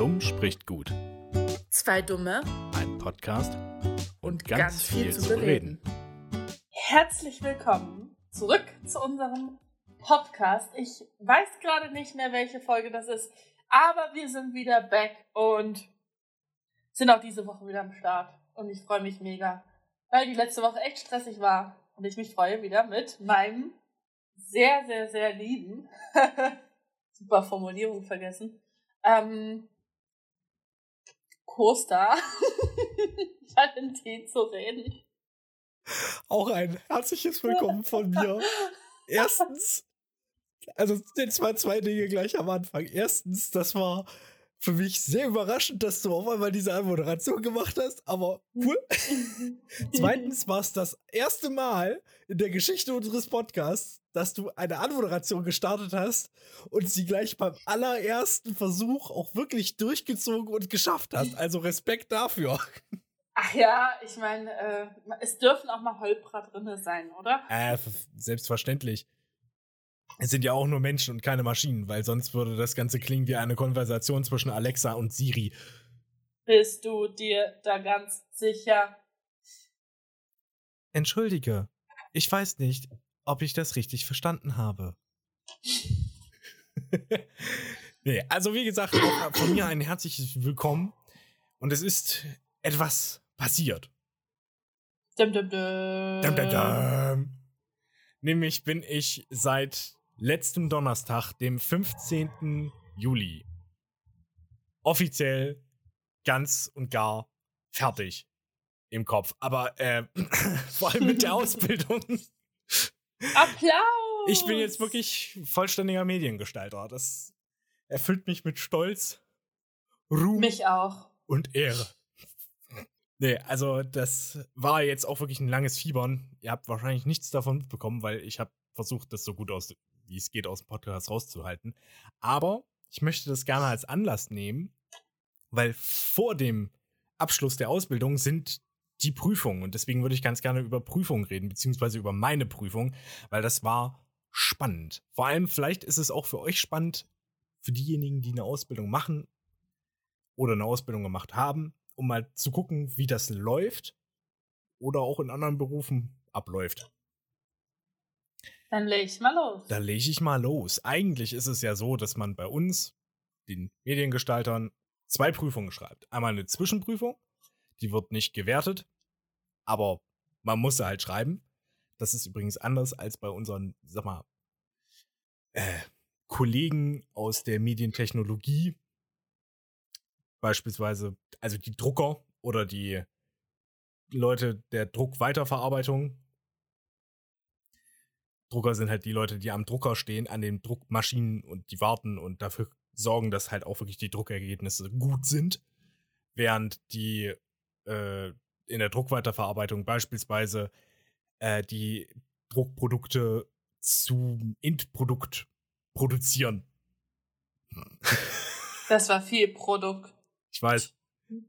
Dumm spricht gut. Zwei Dumme Ein Podcast und ganz, ganz viel viel zu zu bereden. Herzlich willkommen zurück zu unserem Podcast. Ich weiß gerade nicht mehr, welche Folge das ist, aber wir sind wieder back und sind auch diese Woche wieder am Start. Und ich freue mich mega, weil die letzte Woche echt stressig war. Und ich mich freue wieder mit meinem sehr, sehr, sehr lieben, super Formulierung vergessen, ähm, Co-Star Valentin zu reden. Auch ein herzliches Willkommen von mir. Erstens, also jetzt mal zwei Dinge gleich am Anfang. Erstens, das war für mich sehr überraschend, dass du auf einmal diese Anmoderation gemacht hast, aber cool. Zweitens war es das erste Mal in der Geschichte unseres Podcasts, dass du eine Anmoderation gestartet hast und sie gleich beim allerersten Versuch auch wirklich durchgezogen und geschafft hast. Also Respekt dafür. Ach ja, ich meine, äh, es dürfen auch mal Holprer drinne sein, oder? Äh, selbstverständlich. Es sind ja auch nur Menschen und keine Maschinen, weil sonst würde das Ganze klingen wie eine Konversation zwischen Alexa und Siri. Bist du dir da ganz sicher? Entschuldige, ich weiß nicht, ob ich das richtig verstanden habe. nee, also wie gesagt, von mir ein herzliches Willkommen. Und es ist etwas passiert. Dum, dum, dum. Dum, dum, dum. Nämlich bin ich seit letztem Donnerstag, dem 15. Juli, offiziell ganz und gar fertig im Kopf. Aber äh, vor allem mit der Ausbildung. Applaus! Ich bin jetzt wirklich vollständiger Mediengestalter. Das erfüllt mich mit Stolz, Ruhm Mich auch. und Ehre. Nee, also das war jetzt auch wirklich ein langes Fiebern. Ihr habt wahrscheinlich nichts davon mitbekommen, weil ich habe versucht, das so gut aus, wie es geht, aus dem Podcast rauszuhalten. Aber ich möchte das gerne als Anlass nehmen, weil vor dem Abschluss der Ausbildung sind die Prüfungen. Und deswegen würde ich ganz gerne über Prüfungen reden, beziehungsweise über meine Prüfung, weil das war spannend. Vor allem, vielleicht ist es auch für euch spannend, für diejenigen, die eine Ausbildung machen oder eine Ausbildung gemacht haben, um mal zu gucken, wie das läuft oder auch in anderen Berufen abläuft. Dann leg ich mal los. Da lege ich mal los. Eigentlich ist es ja so, dass man bei uns, den Mediengestaltern, zwei Prüfungen schreibt. Einmal eine Zwischenprüfung, die wird nicht gewertet, aber man muss sie halt schreiben. Das ist übrigens anders als bei unseren, sag mal, äh, Kollegen aus der Medientechnologie. Beispielsweise, also die Drucker oder die Leute der Druckweiterverarbeitung. Drucker sind halt die Leute, die am Drucker stehen, an den Druckmaschinen und die warten und dafür sorgen, dass halt auch wirklich die Druckergebnisse gut sind. Während die äh, in der Druckweiterverarbeitung beispielsweise äh, die Druckprodukte zum Endprodukt produzieren. Das war viel Produkt. Ich weiß.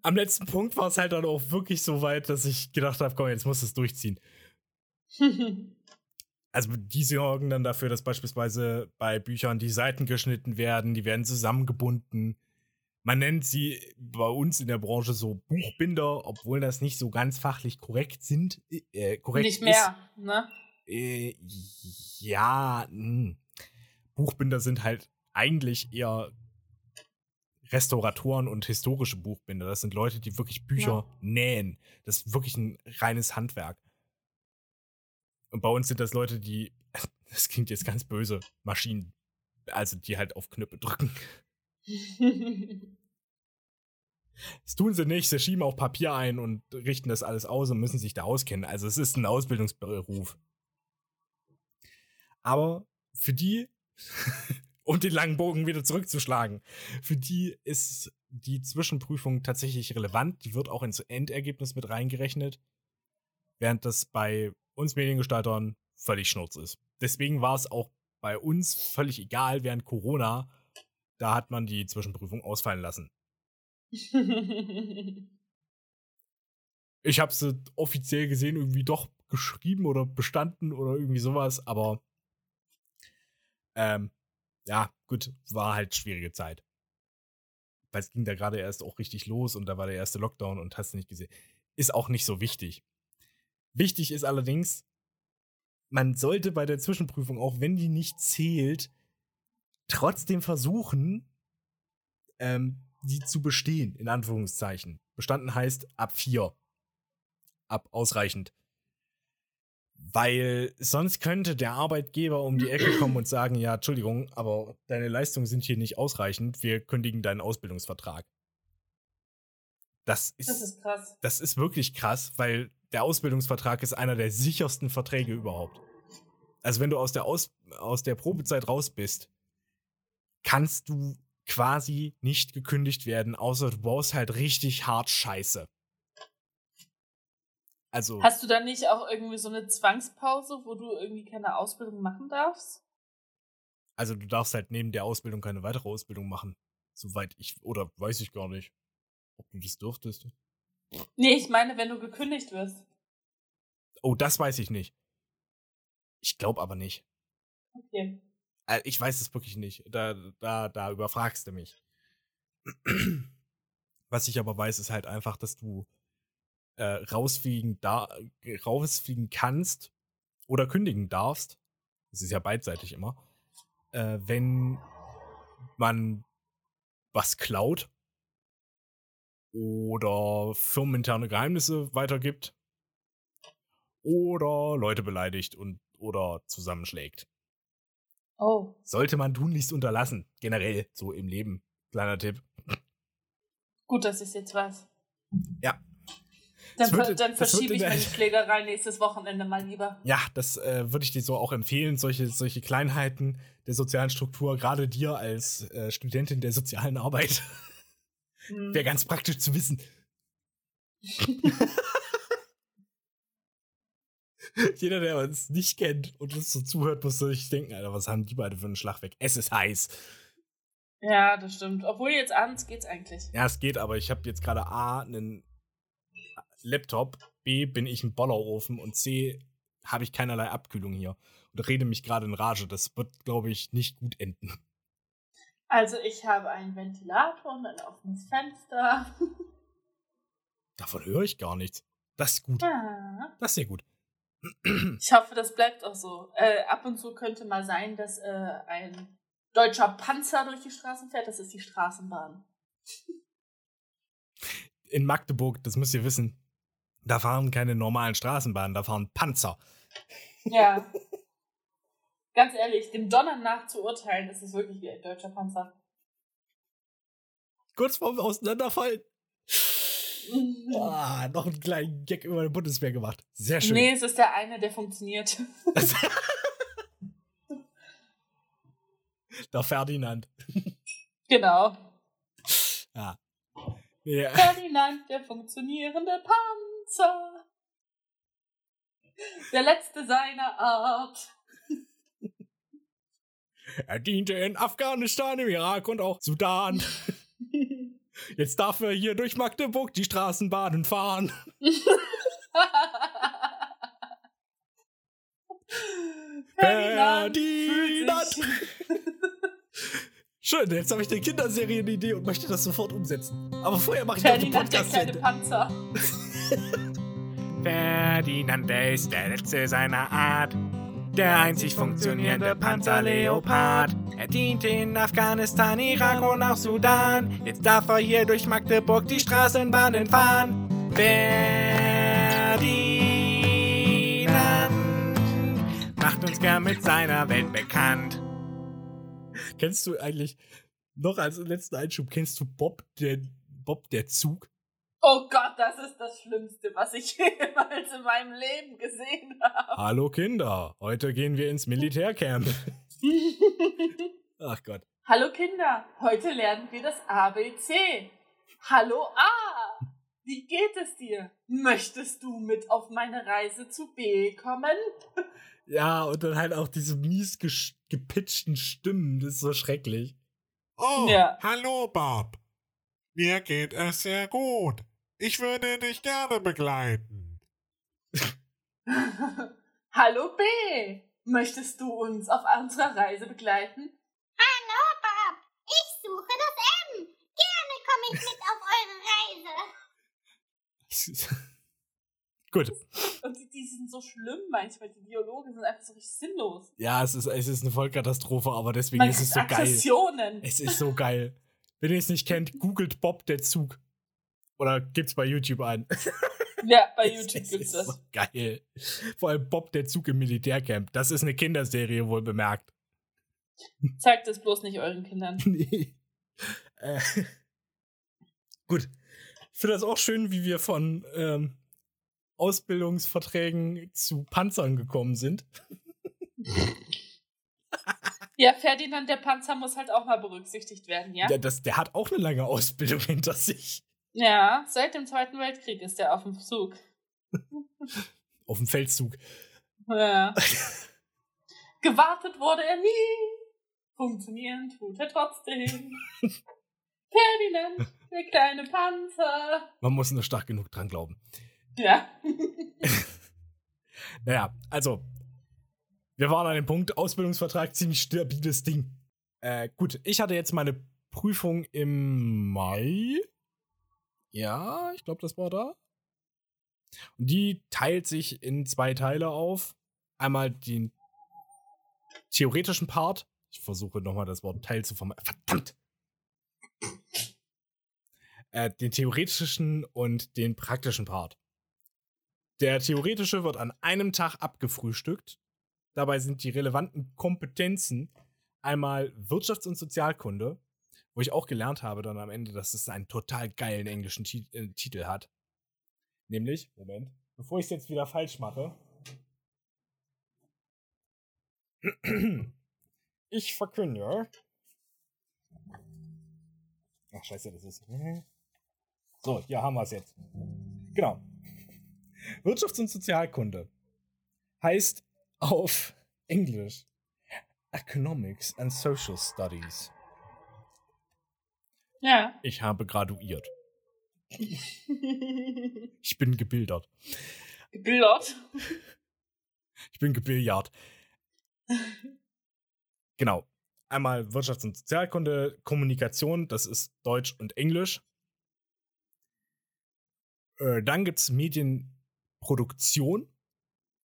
Am letzten Punkt war es halt dann auch wirklich so weit, dass ich gedacht habe, komm, jetzt muss es durchziehen. Also die sorgen dann dafür, dass beispielsweise bei Büchern die Seiten geschnitten werden, die werden zusammengebunden. Man nennt sie bei uns in der Branche so Buchbinder, obwohl das nicht so ganz fachlich korrekt sind. Äh, korrekt Nicht mehr, ne? Ist. Äh, ja, mh. Buchbinder sind halt eigentlich eher Restauratoren und historische Buchbinder. Das sind Leute, die wirklich Bücher nähen. Das ist wirklich ein reines Handwerk. Und bei uns sind das Leute, die, das klingt jetzt ganz böse, Maschinen, also die halt auf Knöpfe drücken. Das tun sie nicht, sie schieben auch Papier ein und richten das alles aus und müssen sich da auskennen. Also es ist ein Ausbildungsberuf. Aber für die, um den langen Bogen wieder zurückzuschlagen, für die ist die Zwischenprüfung tatsächlich relevant. Die wird auch ins Endergebnis mit reingerechnet, während das bei uns Mediengestaltern völlig schnurz ist. Deswegen war es auch bei uns völlig egal während Corona. Da hat man die Zwischenprüfung ausfallen lassen. Ich habe sie offiziell gesehen irgendwie doch geschrieben oder bestanden oder irgendwie sowas, aber ähm, ja, gut, war halt schwierige Zeit. weil es ging da gerade erst auch richtig los und da war der erste Lockdown und hast du nicht gesehen. Ist auch nicht so wichtig. Wichtig ist allerdings, man sollte bei der Zwischenprüfung, auch wenn die nicht zählt, trotzdem versuchen, ähm, die zu bestehen, in Anführungszeichen. Bestanden heißt ab vier. Ab ausreichend. Weil sonst könnte der Arbeitgeber um die Ecke kommen und sagen, ja, Entschuldigung, aber deine Leistungen sind hier nicht ausreichend, wir kündigen deinen Ausbildungsvertrag. Das ist, Das ist krass. das ist wirklich krass, weil der Ausbildungsvertrag ist einer der sichersten Verträge überhaupt. Also wenn du aus der, aus, aus der Probezeit raus bist, kannst du quasi nicht gekündigt werden, außer du baust halt richtig hart Scheiße. Also, Hast du dann nicht auch irgendwie so eine Zwangspause, wo du irgendwie keine Ausbildung machen darfst? also du darfst halt neben der Ausbildung keine weitere Ausbildung machen. Soweit ich, oder weiß ich gar nicht, ob du das dürftest. Nee, ich meine, wenn du gekündigt wirst. Oh, das weiß ich nicht. Ich glaube aber nicht. Okay. Äh, Ich weiß es wirklich nicht. Da, da, da überfragst du mich. Was ich aber weiß, ist halt einfach, dass du äh, rausfliegen, da, rausfliegen kannst oder kündigen darfst. Das ist ja beidseitig immer. Äh, wenn man was klaut oder firmeninterne Geheimnisse weitergibt oder Leute beleidigt und oder zusammenschlägt. Oh. Sollte man tunlichst unterlassen. Generell so im Leben. Kleiner Tipp. Gut, dass ich es jetzt weiß. Ja. Dann, ver dann verschiebe ich meine Schlägerei nächstes Wochenende mal lieber. Ja, das äh, würde ich dir so auch empfehlen. Solche, solche Kleinheiten der sozialen Struktur, gerade dir als äh, Studentin der sozialen Arbeit, Hm. wäre ganz praktisch zu wissen. Jeder, der uns nicht kennt und uns so zuhört, muss sich denken, Alter, was haben die beide für einen Schlag weg? Es ist heiß. Ja, das stimmt. Obwohl jetzt abends geht's eigentlich. Ja, es geht, aber ich habe jetzt gerade A, einen Laptop, B, bin ich ein Bollerofen und C, habe ich keinerlei Abkühlung hier und rede mich gerade in Rage. Das wird, glaube ich, nicht gut enden. Also ich habe einen Ventilator und ein offenes Fenster. Davon höre ich gar nichts. Das ist gut. Ja. Das ist sehr gut. Ich hoffe, das bleibt auch so. Äh, ab und zu könnte mal sein, dass äh, ein deutscher Panzer durch die Straßen fährt. Das ist die Straßenbahn. In Magdeburg, das müsst ihr wissen, da fahren keine normalen Straßenbahnen, da fahren Panzer. Ja. Ganz ehrlich, dem Donnern nach zu urteilen, ist es wirklich wie ein deutscher Panzer. Kurz vorm Auseinanderfallen. Ah, noch einen kleinen Gag über die Bundeswehr gemacht. Sehr schön. Nee, es ist der eine, der funktioniert. Der Ferdinand. genau. Ja. ja. Ferdinand, der funktionierende Panzer. Der letzte seiner Art. Er diente in Afghanistan, im Irak und auch Sudan. Jetzt darf er hier durch Magdeburg die Straßenbahnen fahren. Ferdinand Ferdinand. Schön, jetzt habe ich eine Kinderserien-Idee und möchte das sofort umsetzen. Aber vorher mache ich noch den Ferdinand, der Podcast kleine. Panzer. Ferdinand ist der letzte seiner Art. Der einzig funktionierende Panzerleopard. Er diente in Afghanistan, Irak und auch Sudan. Jetzt darf er hier durch Magdeburg die Straßenbahnen fahren. Ferdinand macht uns gern mit seiner Welt bekannt. Kennst du eigentlich, noch als letzten Einschub, kennst du Bob, der, Bob der Zug? Oh Gott, das ist das Schlimmste, was ich jemals in meinem Leben gesehen habe. Hallo Kinder, heute gehen wir ins Militärcamp. Ach Gott. Hallo Kinder, heute lernen wir das ABC. Hallo A. Wie geht es dir? Möchtest du mit auf meine Reise zu B kommen? Ja, und dann halt auch diese mies gepitchten Stimmen, das ist so schrecklich. Oh, Ja. hallo Bob. Mir geht es sehr gut. Ich würde dich gerne begleiten. Hallo B. Möchtest du uns auf unserer Reise begleiten? Hallo, Bob. Ich suche das M. Gerne komme ich mit auf eure Reise. Gut. Und die, die sind so schlimm manchmal. Die Dialoge sind einfach so richtig sinnlos. Ja, es ist, es ist eine Vollkatastrophe, aber deswegen Man ist es so geil. Aggressionen. Es ist so geil. Wenn ihr es nicht kennt, googelt Bob der Zug. Oder gibt's bei YouTube ein. Ja, bei YouTube es gibt's das. So geil. Vor allem Bob der Zug im Militärcamp. Das ist eine Kinderserie, wohl bemerkt. Zeigt es bloß nicht euren Kindern. nee. Äh, gut. Ich finde das auch schön, wie wir von ähm, Ausbildungsverträgen zu Panzern gekommen sind. Ja, Ferdinand der Panzer muss halt auch mal berücksichtigt werden, ja? Der, das, der hat auch eine lange Ausbildung hinter sich. Ja, seit dem Zweiten Weltkrieg ist er auf dem Zug. Auf dem Feldzug. Ja. Gewartet wurde er nie. Funktionieren tut er trotzdem. Ferdinand, der kleine Panzer. Man muss nur stark genug dran glauben. Ja. Naja, also, wir waren an dem Punkt, Ausbildungsvertrag, ziemlich stabiles Ding. Äh, gut, ich hatte jetzt meine Prüfung im Mai. Ja, ich glaube, das war da. Und die teilt sich in zwei Teile auf. Einmal den theoretischen Part. Ich versuche nochmal das Wort Teil zu vermeiden. Verdammt! Äh, den theoretischen und den praktischen Part. Der theoretische wird an einem Tag abgefrühstückt. Dabei sind die relevanten Kompetenzen einmal Wirtschafts- und Sozialkunde, wo ich auch gelernt habe dann am Ende, dass es einen total geilen englischen Ti äh, Titel hat. Nämlich, Moment, bevor ich es jetzt wieder falsch mache. Ich verkünde. Ach, scheiße, das ist. So, hier haben wir es jetzt. Genau. Wirtschafts- und Sozialkunde heißt auf Englisch Economics and Social Studies. Ja. Ich habe graduiert. Ich bin gebildet. Geblott. Ich bin gebilliard. genau. Einmal Wirtschafts- und Sozialkunde, Kommunikation, das ist Deutsch und Englisch. Äh, dann gibt es Medienproduktion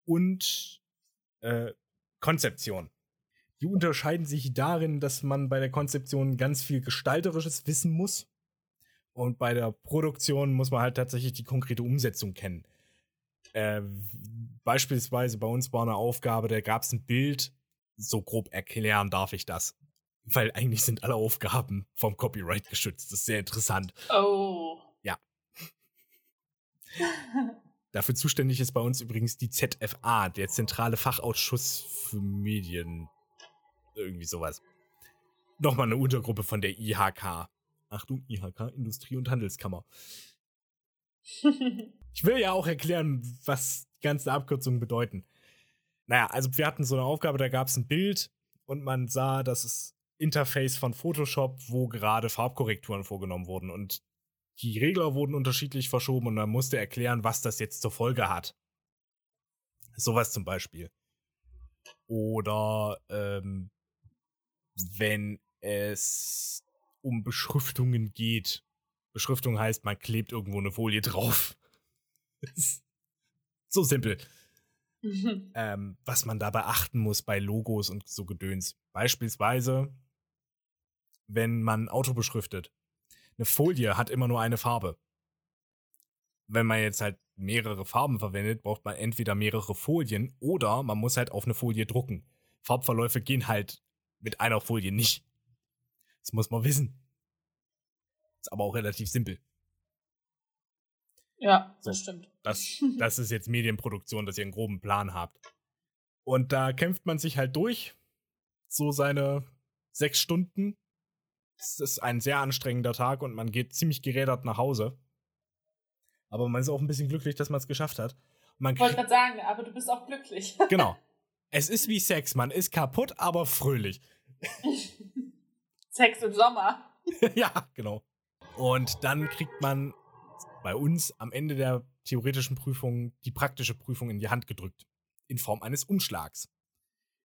und äh, Konzeption. Die unterscheiden sich darin, dass man bei der Konzeption ganz viel gestalterisches Wissen muss. Und bei der Produktion muss man halt tatsächlich die konkrete Umsetzung kennen. Äh, beispielsweise bei uns war eine Aufgabe, da gab es ein Bild, so grob erklären darf ich das. Weil eigentlich sind alle Aufgaben vom Copyright geschützt. Das ist sehr interessant. Oh. Ja. Dafür zuständig ist bei uns übrigens die ZFA, der Zentrale Fachausschuss für Medien. Irgendwie sowas. Nochmal eine Untergruppe von der IHK. Achtung, IHK, Industrie- und Handelskammer. Ich will ja auch erklären, was die ganzen Abkürzungen bedeuten. Naja, also wir hatten so eine Aufgabe, da gab es ein Bild und man sah das Interface von Photoshop, wo gerade Farbkorrekturen vorgenommen wurden. Und die Regler wurden unterschiedlich verschoben und man musste erklären, was das jetzt zur Folge hat. Sowas zum Beispiel. Oder ähm, wenn es um Beschriftungen geht. Beschriftung heißt, man klebt irgendwo eine Folie drauf. so simpel. Ähm, was man da beachten muss bei Logos und so Gedöns. Beispielsweise, wenn man ein Auto beschriftet. Eine Folie hat immer nur eine Farbe. Wenn man jetzt halt mehrere Farben verwendet, braucht man entweder mehrere Folien oder man muss halt auf eine Folie drucken. Farbverläufe gehen halt mit einer Folie nicht. Das muss man wissen. Ist aber auch relativ simpel. ja, So. das stimmt. Das, das ist jetzt Medienproduktion, dass ihr einen groben Plan habt. Und da kämpft man sich halt durch. So seine sechs Stunden. Es ist ein sehr anstrengender Tag und man geht ziemlich gerädert nach Hause. Aber man ist auch ein bisschen glücklich, dass man es geschafft hat. Man Ich wollte gerade sagen, aber du bist auch glücklich. genau. Es ist wie Sex. Man ist kaputt, aber fröhlich. Sex im Sommer. ja, genau. Und dann kriegt man bei uns am Ende der theoretischen Prüfung die praktische Prüfung in die Hand gedrückt. In Form eines Umschlags.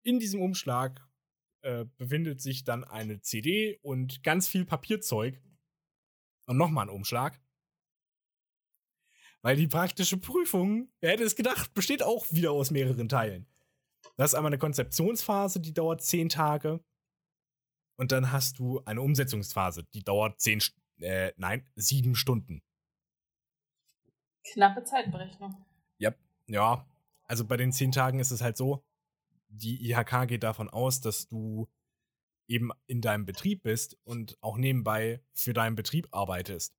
In diesem Umschlag äh, befindet sich dann eine CD und ganz viel Papierzeug. Und nochmal ein Umschlag. Weil die praktische Prüfung, wer hätte es gedacht, besteht auch wieder aus mehreren Teilen. Das ist einmal eine Konzeptionsphase, die dauert zehn Tage. Und dann hast du eine Umsetzungsphase, die dauert zehn, äh, nein, sieben Stunden. Knappe Zeitberechnung. Ja, ja. Also bei den zehn Tagen ist es halt so, die IHK geht davon aus, dass du eben in deinem Betrieb bist und auch nebenbei für deinen Betrieb arbeitest.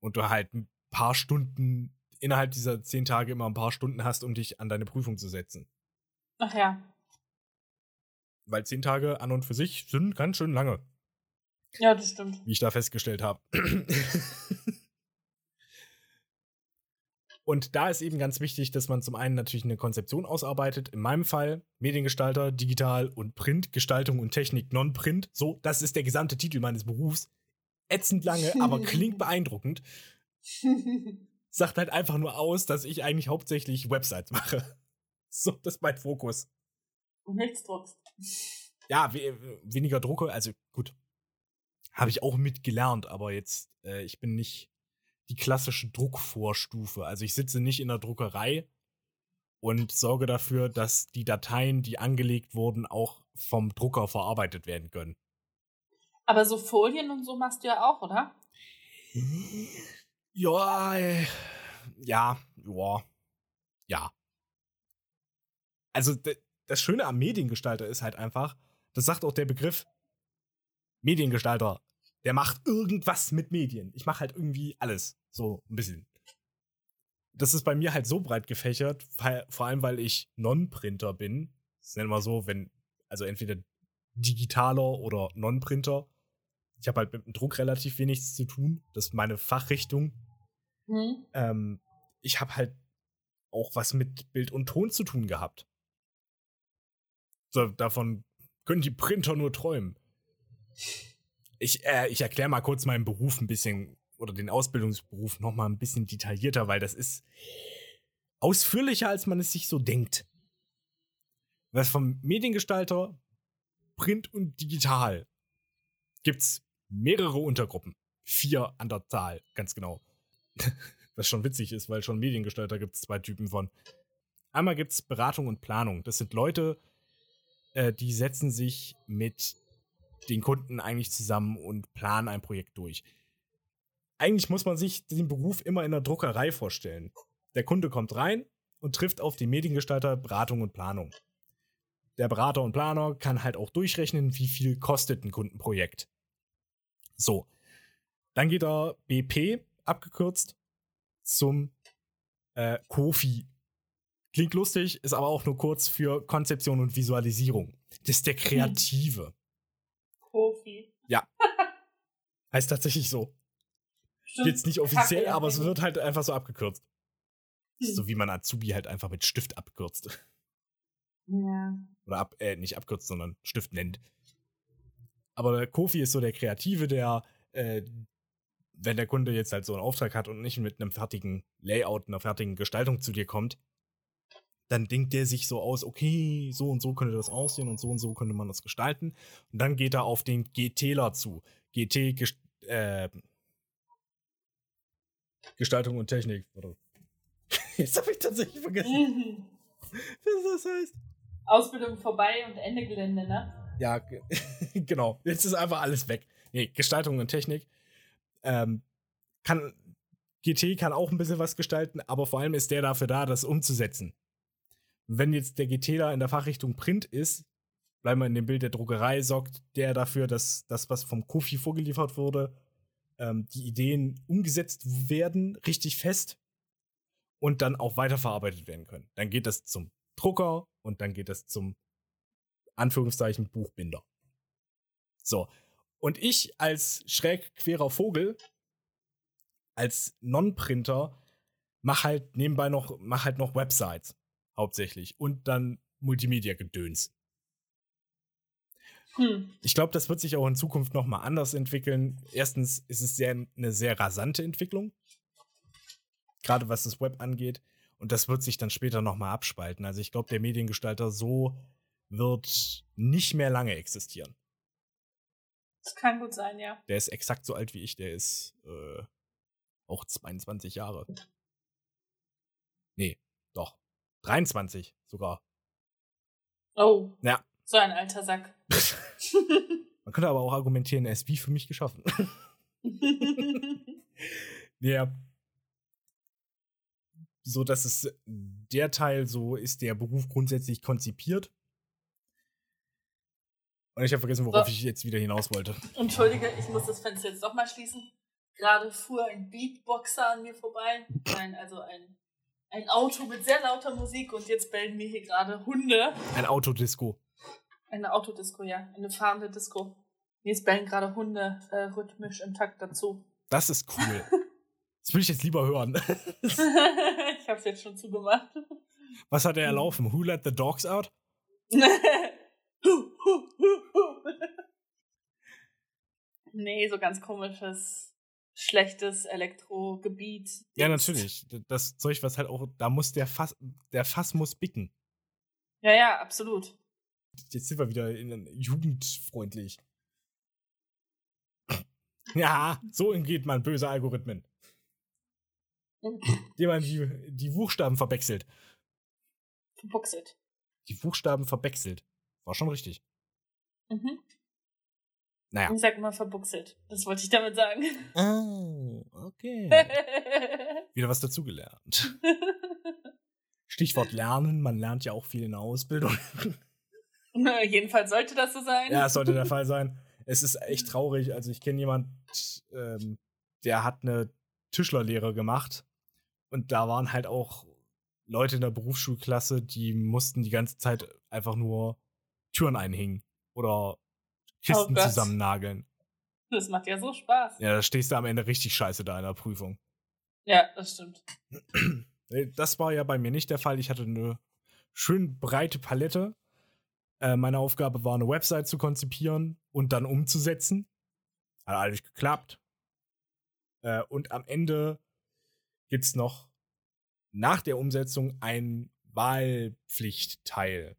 Und du halt ein paar Stunden, innerhalb dieser zehn Tage immer ein paar Stunden hast, um dich an deine Prüfung zu setzen. Ach ja. Weil zehn Tage an und für sich sind ganz schön lange, Ja, das stimmt. wie ich da festgestellt habe. Und da ist eben ganz wichtig, dass man zum einen natürlich eine Konzeption ausarbeitet. In meinem Fall Mediengestalter, Digital und Print, Gestaltung und Technik, Non-Print. So, das ist der gesamte Titel meines Berufs. Ätzend lange, aber klingt beeindruckend. Sagt halt einfach nur aus, dass ich eigentlich hauptsächlich Websites mache. So, das ist mein Fokus. Und nichts druckst. Ja, we weniger Drucke, also gut. Habe ich auch mitgelernt, aber jetzt, äh, ich bin nicht die klassische Druckvorstufe. Also ich sitze nicht in der Druckerei und sorge dafür, dass die Dateien, die angelegt wurden, auch vom Drucker verarbeitet werden können. Aber so Folien und so machst du ja auch, oder? Ja, äh, ja, ja, ja. Also das Schöne am Mediengestalter ist halt einfach, das sagt auch der Begriff Mediengestalter, der macht irgendwas mit Medien. Ich mache halt irgendwie alles, so ein bisschen. Das ist bei mir halt so breit gefächert, weil, vor allem weil ich Non-Printer bin. Das nennen wir so, wenn, also entweder digitaler oder Non-Printer. Ich habe halt mit dem Druck relativ wenig zu tun. Das ist meine Fachrichtung. Hm? Ähm, ich habe halt auch was mit Bild und Ton zu tun gehabt. So, davon können die Printer nur träumen. Ich, äh, ich erkläre mal kurz meinen Beruf ein bisschen oder den Ausbildungsberuf noch mal ein bisschen detaillierter, weil das ist ausführlicher, als man es sich so denkt. Was vom Mediengestalter, Print und Digital gibt's mehrere Untergruppen. Vier an der Zahl, ganz genau. Was schon witzig ist, weil schon Mediengestalter gibt es zwei Typen von. Einmal gibt es Beratung und Planung. Das sind Leute, äh, die setzen sich mit den Kunden eigentlich zusammen und planen ein Projekt durch. Eigentlich muss man sich den Beruf immer in der Druckerei vorstellen. Der Kunde kommt rein und trifft auf den Mediengestalter Beratung und Planung. Der Berater und Planer kann halt auch durchrechnen, wie viel kostet ein Kundenprojekt. So. Dann geht er BP, abgekürzt, zum äh, Kofi. Klingt lustig, ist aber auch nur kurz für Konzeption und Visualisierung. Das ist der Kreative. Profi. Heißt tatsächlich so. Stimmt. Jetzt nicht offiziell, Kacke, aber es ja. wird halt einfach so abgekürzt. Hm. So wie man Azubi halt einfach mit Stift abkürzt. Ja. Oder ab, äh, nicht abkürzt, sondern Stift nennt. Aber der Kofi ist so der Kreative, der, äh, wenn der Kunde jetzt halt so einen Auftrag hat und nicht mit einem fertigen Layout, einer fertigen Gestaltung zu dir kommt, dann denkt der sich so aus, okay, so und so könnte das aussehen und so und so könnte man das gestalten. Und dann geht er auf den GTler zu. GT, gest äh, Gestaltung und Technik. Jetzt habe ich tatsächlich vergessen, was das heißt. Ausbildung vorbei und Ende Gelände, ne? Ja, ge- genau. Jetzt ist einfach alles weg. Nee, Gestaltung und Technik. Ähm, kann, GT kann auch ein bisschen was gestalten, aber vor allem ist der dafür da, das umzusetzen. Wenn jetzt der GTler in der Fachrichtung Print ist, bleiben wir in dem Bild der Druckerei, sorgt der dafür, dass das, was vom Kofi vorgeliefert wurde, ähm, die Ideen umgesetzt werden, richtig fest und dann auch weiterverarbeitet werden können. Dann geht das zum Drucker und dann geht das zum Anführungszeichen Buchbinder. So. Und ich als schräg querer Vogel, als Non-Printer, mach halt nebenbei noch, mach halt noch Websites. Hauptsächlich. Und dann Multimedia-Gedöns. Hm. Ich glaube, das wird sich auch in Zukunft noch mal anders entwickeln. Erstens ist es sehr, eine sehr rasante Entwicklung. Gerade was das Web angeht. Und das wird sich dann später noch mal abspalten. Also ich glaube, der Mediengestalter so wird nicht mehr lange existieren. Das kann gut sein, ja. Der ist exakt so alt wie ich. Der ist äh, auch 22 Jahre. Nee, doch. 23 sogar. Oh. Ja. So ein alter Sack. Man könnte aber auch argumentieren, er ist wie für mich geschaffen. ja. So, dass es der Teil so ist, der Beruf grundsätzlich konzipiert. Und ich habe vergessen, worauf So. ich jetzt wieder hinaus wollte. Entschuldige, ich muss das Fenster jetzt doch mal schließen. Gerade fuhr ein Beatboxer an mir vorbei. Nein, also ein, ein Auto mit sehr lauter Musik und jetzt bellen mir hier gerade Hunde. Ein Autodisco. Eine Autodisco, ja. Eine fahrende Disco. Jetzt bellen gerade Hunde äh, rhythmisch im Takt dazu. Das ist cool. Das will ich jetzt lieber hören. ich hab's jetzt schon zugemacht. Was hat er erlaufen? Who let the dogs out? nee, so ganz komisches, schlechtes Elektrogebiet. Ja, natürlich. Das Zeug, was halt auch, da muss der Fass, der Fass muss bicken. Ja, ja, absolut. Jetzt sind wir wieder in, jugendfreundlich. Ja, so geht man böse Algorithmen. Indem man die, die Buchstaben verwechselt. Verbuchselt. Die Buchstaben verwechselt. War schon richtig. Mhm. Naja. Ich sag immer verbuchselt. Das wollte ich damit sagen. Oh, okay. Wieder was dazugelernt. Stichwort lernen. Man lernt ja auch viel in der Ausbildung. Jedenfalls sollte das so sein. Ja, es sollte der Fall sein. Es ist echt traurig. Also ich kenne jemand, ähm, der hat eine Tischlerlehre gemacht und da waren halt auch Leute in der Berufsschulklasse, die mussten die ganze Zeit einfach nur Türen einhängen oder Kisten Oh zusammennageln. Das macht ja so Spaß. Ja, da stehst du am Ende richtig scheiße da in der Prüfung. Ja, das stimmt. Nee, Das war ja bei mir nicht der Fall. Ich hatte eine schön breite Palette. Äh, meine Aufgabe war, eine Website zu konzipieren und dann umzusetzen. Hat alles geklappt. Äh, und am Ende gibt es noch nach der Umsetzung ein Wahlpflichtteil.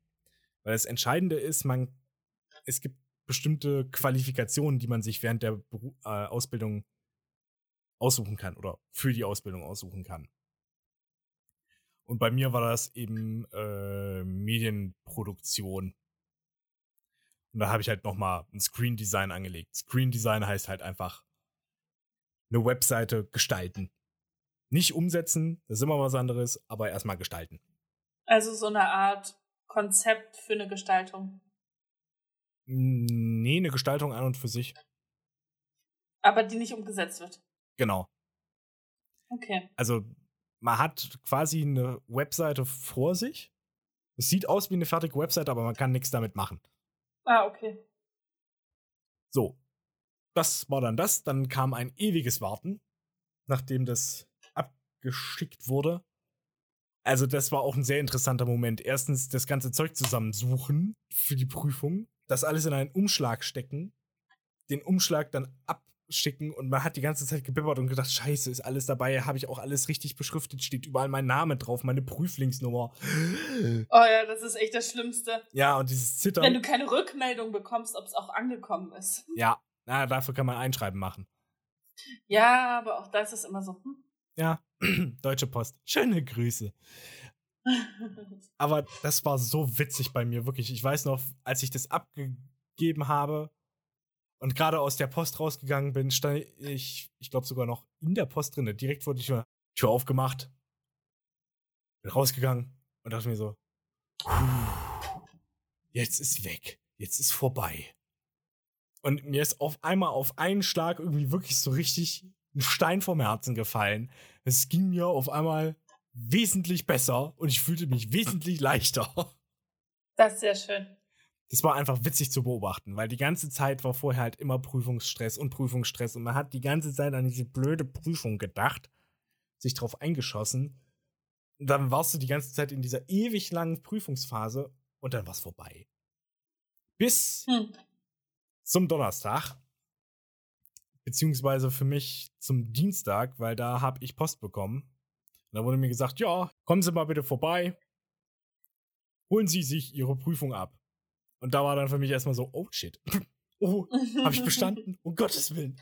Weil das Entscheidende ist, man, es gibt bestimmte Qualifikationen, die man sich während der Beru äh, Ausbildung aussuchen kann oder für die Ausbildung aussuchen kann. Und bei mir war das eben äh, Medienproduktion. Und da habe ich halt nochmal ein Screen Design angelegt. Screen Design heißt halt einfach eine Webseite gestalten. Nicht umsetzen, das ist immer was anderes, aber erstmal gestalten. Also so eine Art Konzept für eine Gestaltung. Nee, eine Gestaltung an und für sich. Aber die nicht umgesetzt wird. Genau. Okay. Also man hat quasi eine Webseite vor sich. Es sieht aus wie eine fertige Webseite, aber man kann nichts damit machen. Ah, okay. So. Das war dann das. Dann kam ein ewiges Warten, nachdem das abgeschickt wurde. Also, das war auch ein sehr interessanter Moment. Erstens das ganze Zeug zusammensuchen für die Prüfung, das alles in einen Umschlag stecken, den Umschlag dann abschicken und man hat die ganze Zeit gebibbert und gedacht, scheiße, ist alles dabei, habe ich auch alles richtig beschriftet, steht überall mein Name drauf, meine Prüflingsnummer. Oh ja, das ist echt das Schlimmste. Ja, und dieses Zittern. Wenn du keine Rückmeldung bekommst, ob es auch angekommen ist. Ja, na, dafür kann man Einschreiben machen. Ja, aber auch da ist es immer so. Hm. Ja, Deutsche Post. Schöne Grüße. Aber das war so witzig bei mir, wirklich. Ich weiß noch, als ich das abgegeben habe und gerade aus der Post rausgegangen bin, stand ich, ich glaube sogar noch in der Post drinne. Direkt wurde die Tür, Tür aufgemacht, bin rausgegangen und dachte mir so, "Puh, jetzt ist weg, jetzt ist vorbei. Und mir ist auf einmal auf einen Schlag irgendwie wirklich so richtig ein Stein vom Herzen gefallen. Es ging mir auf einmal wesentlich besser und ich fühlte mich wesentlich leichter. Das ist sehr schön. Das war einfach witzig zu beobachten, weil die ganze Zeit war vorher halt immer Prüfungsstress und Prüfungsstress und man hat die ganze Zeit an diese blöde Prüfung gedacht, sich drauf eingeschossen. Und dann warst du die ganze Zeit in dieser ewig langen Prüfungsphase und dann war es vorbei. Bis Hm. zum Donnerstag. Beziehungsweise für mich zum Dienstag, weil da habe ich Post bekommen. Und da wurde mir gesagt, ja, kommen Sie mal bitte vorbei. Holen Sie sich Ihre Prüfung ab. Und da war dann für mich erstmal so, oh shit. Oh, habe ich bestanden? Um Gottes Willen.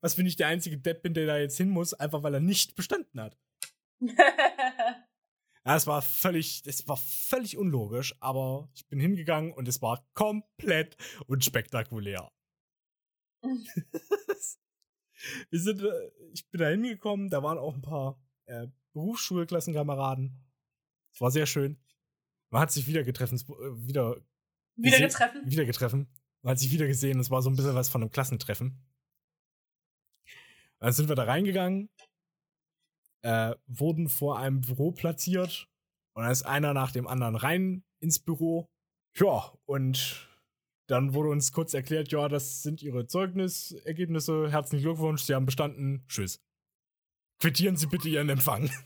Was, wenn ich der einzige Depp bin, der da jetzt hin muss, einfach weil er nicht bestanden hat? Ja, es war völlig, es war völlig unlogisch, aber ich bin hingegangen und es war komplett unspektakulär. Wir sind, äh, ich bin da hingekommen, da waren auch ein paar äh, Berufsschulklassenkameraden. Es war sehr schön. Man hat sich wieder getroffen, äh, wieder, Wieder getreffen. wieder getroffen. Man hat sich wieder gesehen, es war so ein bisschen was von einem Klassentreffen. Dann sind wir da reingegangen, äh, wurden vor einem Büro platziert und dann ist einer nach dem anderen rein ins Büro. Ja, und dann wurde uns kurz erklärt, ja, das sind ihre Zeugnisergebnisse. Herzlichen Glückwunsch, sie haben bestanden. Tschüss. Quittieren Sie bitte Ihren Empfang.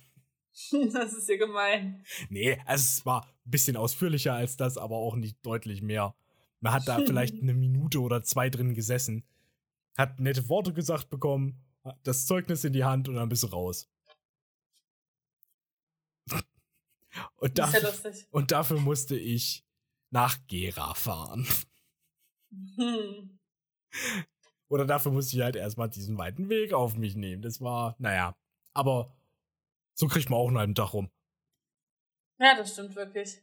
Das ist ja gemein. Nee, also es war ein bisschen ausführlicher als das, aber auch nicht deutlich mehr. Man hat da vielleicht eine Minute oder zwei drin gesessen, hat nette Worte gesagt bekommen, hat das Zeugnis in die Hand und dann bist du raus. Und, Das ist ja dafür, lustig. und dafür musste ich nach Gera fahren. Hm. Oder dafür musste ich halt erstmal diesen weiten Weg auf mich nehmen. Das war, naja, aber so kriegt man auch einen halben Tag rum. Ja, das stimmt wirklich.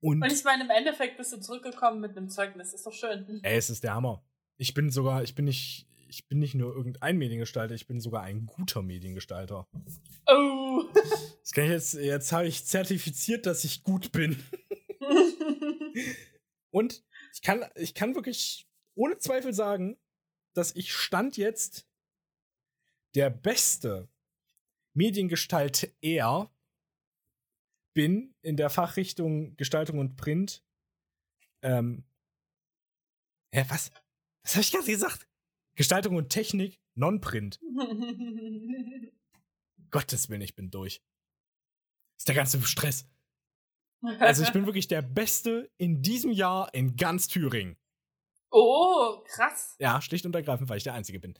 Und Und ich meine, im Endeffekt bist du zurückgekommen mit einem Zeugnis. Ist doch schön. Ey, es ist der Hammer. Ich bin sogar, ich bin nicht, ich bin nicht nur irgendein Mediengestalter, ich bin sogar ein guter Mediengestalter. Oh. Das kann ich jetzt, jetzt habe ich zertifiziert, dass ich gut bin. Und ich kann, ich kann wirklich ohne Zweifel sagen, dass ich Stand jetzt der beste Mediengestalter bin in der Fachrichtung Gestaltung und Print. Ähm, hä, was? Was habe ich gerade gesagt? Gestaltung und Technik, Non-Print. Gottes Willen, ich bin durch. Ist der ganze Stress. Also ich bin wirklich der Beste in diesem Jahr in ganz Thüringen. Oh, krass. Ja, schlicht und ergreifend, weil ich der Einzige bin.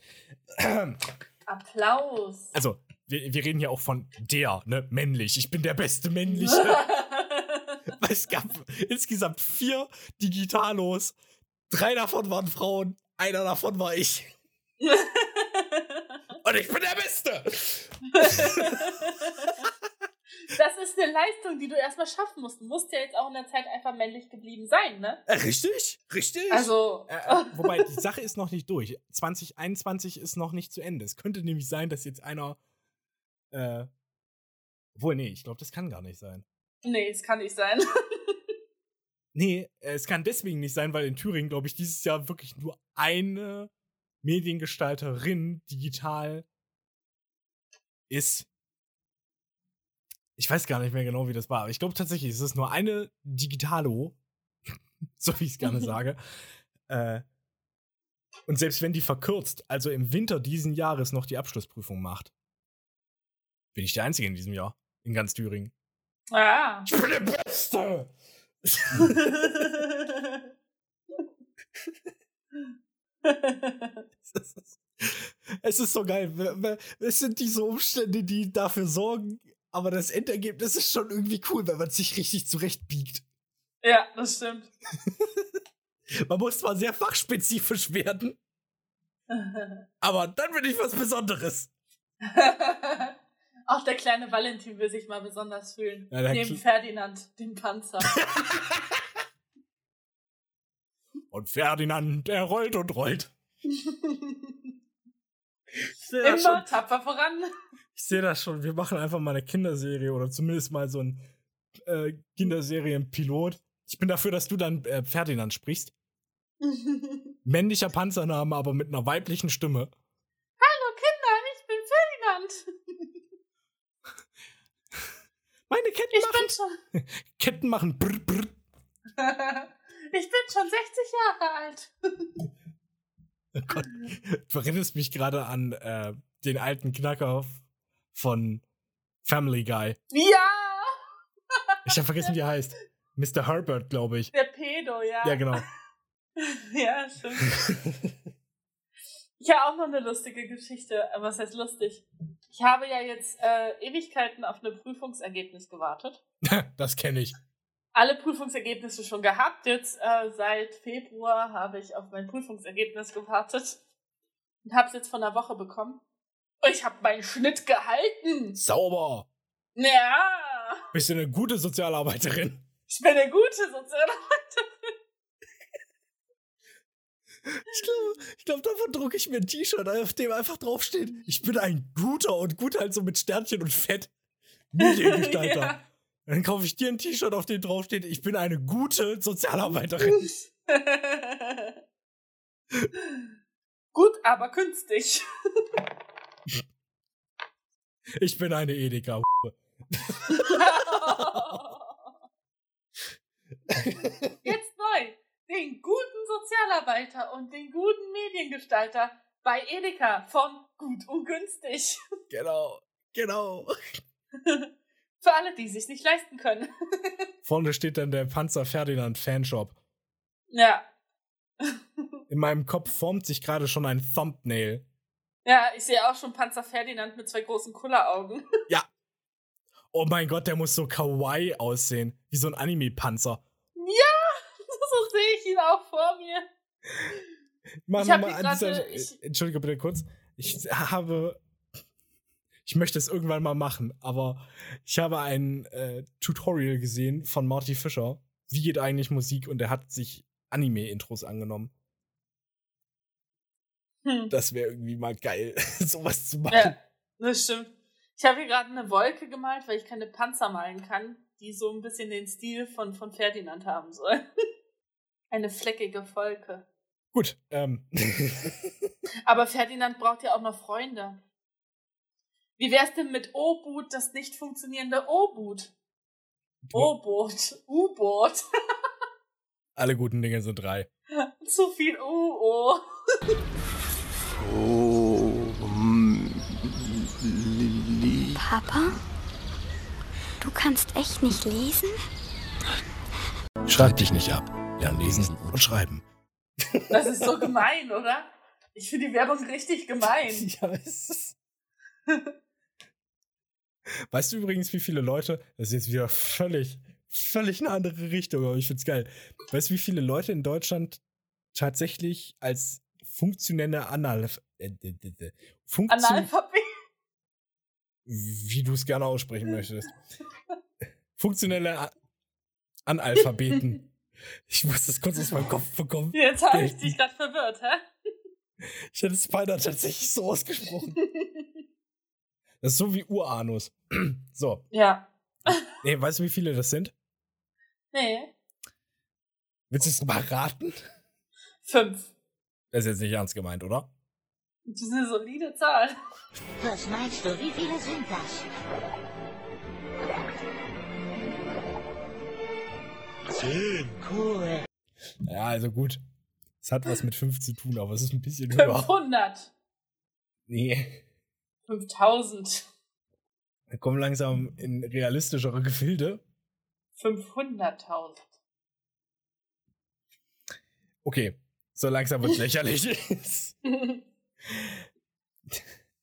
Applaus. Also, wir, wir reden hier auch von der, ne, männlich. Ich bin der beste männliche. Es gab insgesamt vier Digitalos. Drei davon waren Frauen, einer davon war ich. Und ich bin der Beste. Das ist eine Leistung, die du erstmal schaffen musst. Du musst ja jetzt auch in der Zeit einfach männlich geblieben sein, ne? Äh, Richtig, richtig. Also, Äh, äh, wobei, die Sache ist noch nicht durch. 2021 ist noch nicht zu Ende. Es könnte nämlich sein, dass jetzt einer. Äh, obwohl, nee, ich glaube, das kann gar nicht sein. nee, es kann nicht sein. Nee, äh, es kann deswegen nicht sein, weil in Thüringen, glaube ich, dieses Jahr wirklich nur eine Mediengestalterin digital ist. Ich weiß gar nicht mehr genau, wie das war, aber ich glaube tatsächlich, es ist nur eine Digitalo, so wie ich es gerne sage. Äh, und selbst wenn die verkürzt, also im Winter diesen Jahres noch die Abschlussprüfung macht, bin ich der Einzige in diesem Jahr in ganz Thüringen. Ah. Ich bin der Beste! Es ist- Es ist so geil. Es sind diese Umstände, die dafür sorgen, aber das Endergebnis ist schon irgendwie cool, wenn man sich richtig zurechtbiegt. ja, das stimmt. Man muss zwar sehr fachspezifisch werden, aber dann bin ich was Besonderes. Auch der kleine Valentin will sich mal besonders fühlen. Ja, Neben Ferdinand, dem Panzer. Und Ferdinand, der rollt und rollt. Ich sehe das, Immer schon. tapfer voran. Ich seh das schon. Wir machen einfach mal eine Kinderserie oder zumindest mal so ein äh, Kinderserien-Pilot. Ich bin dafür, dass du dann äh, Ferdinand sprichst. Männlicher Panzername, aber mit einer weiblichen Stimme. Hallo Kinder, ich bin Ferdinand. Meine Ketten Ich machen, bin schon. Ketten machen brr, brr. Ich bin schon 60 Jahre alt. Oh Gott. Du erinnerst mich gerade an äh, den alten Knacker von Family Guy. Ja! Ich habe vergessen, wie er heißt. Mr. Herbert, glaube ich. Der Pedo, ja. Ja, genau. Ja, stimmt. Ich habe auch noch eine lustige Geschichte. Was heißt lustig? Ich habe ja jetzt äh, Ewigkeiten auf ein Prüfungsergebnis gewartet. das kenne ich. alle Prüfungsergebnisse schon gehabt. Jetzt äh, seit Februar habe ich auf mein Prüfungsergebnis gewartet und habe es jetzt von einer Woche bekommen. Und ich habe meinen Schnitt gehalten. Sauber. Ja, Bist du eine gute Sozialarbeiterin? ich bin eine gute Sozialarbeiterin. Ich glaube, ich glaub, davon drucke ich mir ein T-Shirt, auf dem einfach draufsteht, ich bin ein guter und gut halt so mit Sternchen und Fett. Mediengestalter. Ja. Dann kaufe ich dir ein T-Shirt, auf dem draufsteht, ich bin eine gute Sozialarbeiterin. Gut, aber künstlich. Ich bin eine Edeka. Jetzt. Den guten Sozialarbeiter und den guten Mediengestalter bei Edeka von Gut und Günstig. Genau, genau. Für alle, die sich nicht leisten können. Vorne steht dann der Panzer Ferdinand Fanshop. Ja. In meinem Kopf formt sich gerade schon ein Thumbnail. Ja, ich sehe auch schon Panzer Ferdinand mit zwei großen Kulleraugen. Oh mein Gott, der muss so kawaii aussehen. Wie so ein Anime-Panzer. So sehe ich ihn auch vor mir. Mach Ich mal an dieser, ich- Entschuldige bitte kurz. Ich habe. Ich möchte es irgendwann mal machen, aber ich habe ein äh, Tutorial gesehen von Marty Fischer. Wie geht eigentlich Musik? Und er hat sich Anime-Intros angenommen. Hm. Das wäre irgendwie mal geil, sowas zu machen. Ja, das stimmt. Ich habe hier gerade eine Wolke gemalt, weil ich keine Panzer malen kann, die so ein bisschen den Stil von, von Ferdinand haben soll. Eine fleckige Wolke. Gut, ähm. Aber Ferdinand braucht ja auch noch Freunde. Wie wär's denn mit O-Boot, das nicht funktionierende O-Boot? O-Boot, U-Boot. Alle guten Dinge sind drei. Zu viel U-O. Papa? Du kannst echt nicht lesen? Schreib dich nicht ab. Lern lesen und schreiben. Das ist so gemein, oder? Ich finde die Werbung richtig gemein. Ja, es ist. Weißt du übrigens, wie viele Leute, das ist jetzt wieder völlig, völlig eine andere Richtung, aber ich find's geil. Weißt du, wie viele Leute in Deutschland tatsächlich als funktionelle Analph äh, Funktion Analphabet. wie du es gerne aussprechen möchtest. Funktionelle A Analphabeten. Ich muss das kurz aus meinem Kopf bekommen. Jetzt habe ich dich gerade verwirrt, hä? Ich hätte Spider tatsächlich so ausgesprochen. Das ist so wie Uranus. So. ja. Nee, weißt du, wie viele das sind? Nee. Willst du es mal raten? Fünf. Das ist jetzt nicht ernst gemeint, oder? Das ist eine solide Zahl. Was meinst du, wie viele sind das? Zehn. Cool. Ja, also gut. Es hat was mit fünf zu tun, aber es ist ein bisschen höher. 500. Nee. 5000. Wir kommen langsam in realistischere Gefilde. 500.000. Okay. So langsam wird lächerlich.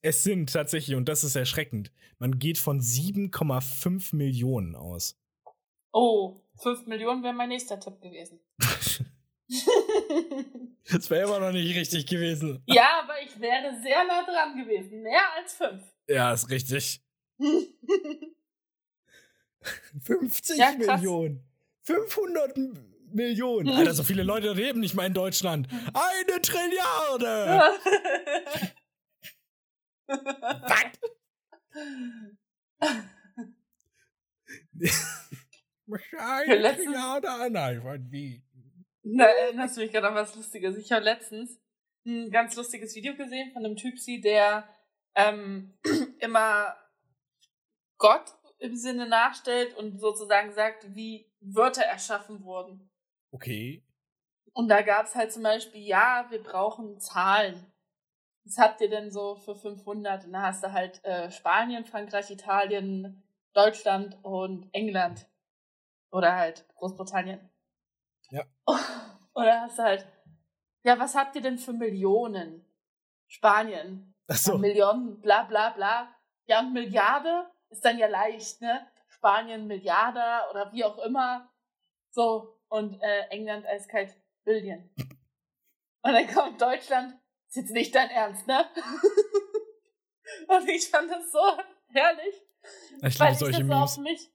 es sind tatsächlich, und das ist erschreckend, man geht von 7,5 Millionen aus. oh, 5 Millionen wäre mein nächster Tipp gewesen. Das wäre immer noch nicht richtig gewesen. ja, aber ich wäre sehr nah dran gewesen. Mehr als 5. Ja, ist richtig. 50 Ja. Millionen. 500 M- Millionen. Alter, so viele Leute leben nicht mal in Deutschland. Eine Trilliarde. Was? Eine letztens- Trilliarde Analphabeten. Da erinnerst du mich gerade an was Lustiges. Ich habe letztens ein ganz lustiges Video gesehen von einem Typsi, der ähm, immer Gott im Sinne nachstellt und sozusagen sagt, wie Wörter erschaffen wurden. Okay. Und da gab es halt zum Beispiel, ja, wir brauchen Zahlen. Was habt ihr denn so für 500? Und da hast du halt äh, Spanien, Frankreich, Italien, Deutschland und England. Oder halt Großbritannien. Ja. Oder hast du halt, ja, was habt ihr denn für Millionen? Spanien. Ach Ja, so. Millionen, bla bla bla. Ja, und Milliarde ist dann ja leicht, ne? Spanien, Milliarde oder wie auch immer. So, und äh, England eiskalt Billion. Und dann kommt Deutschland, ist jetzt nicht dein Ernst, ne? und ich fand das so herrlich. Ich liebe ich solche das so Memes. auf mich,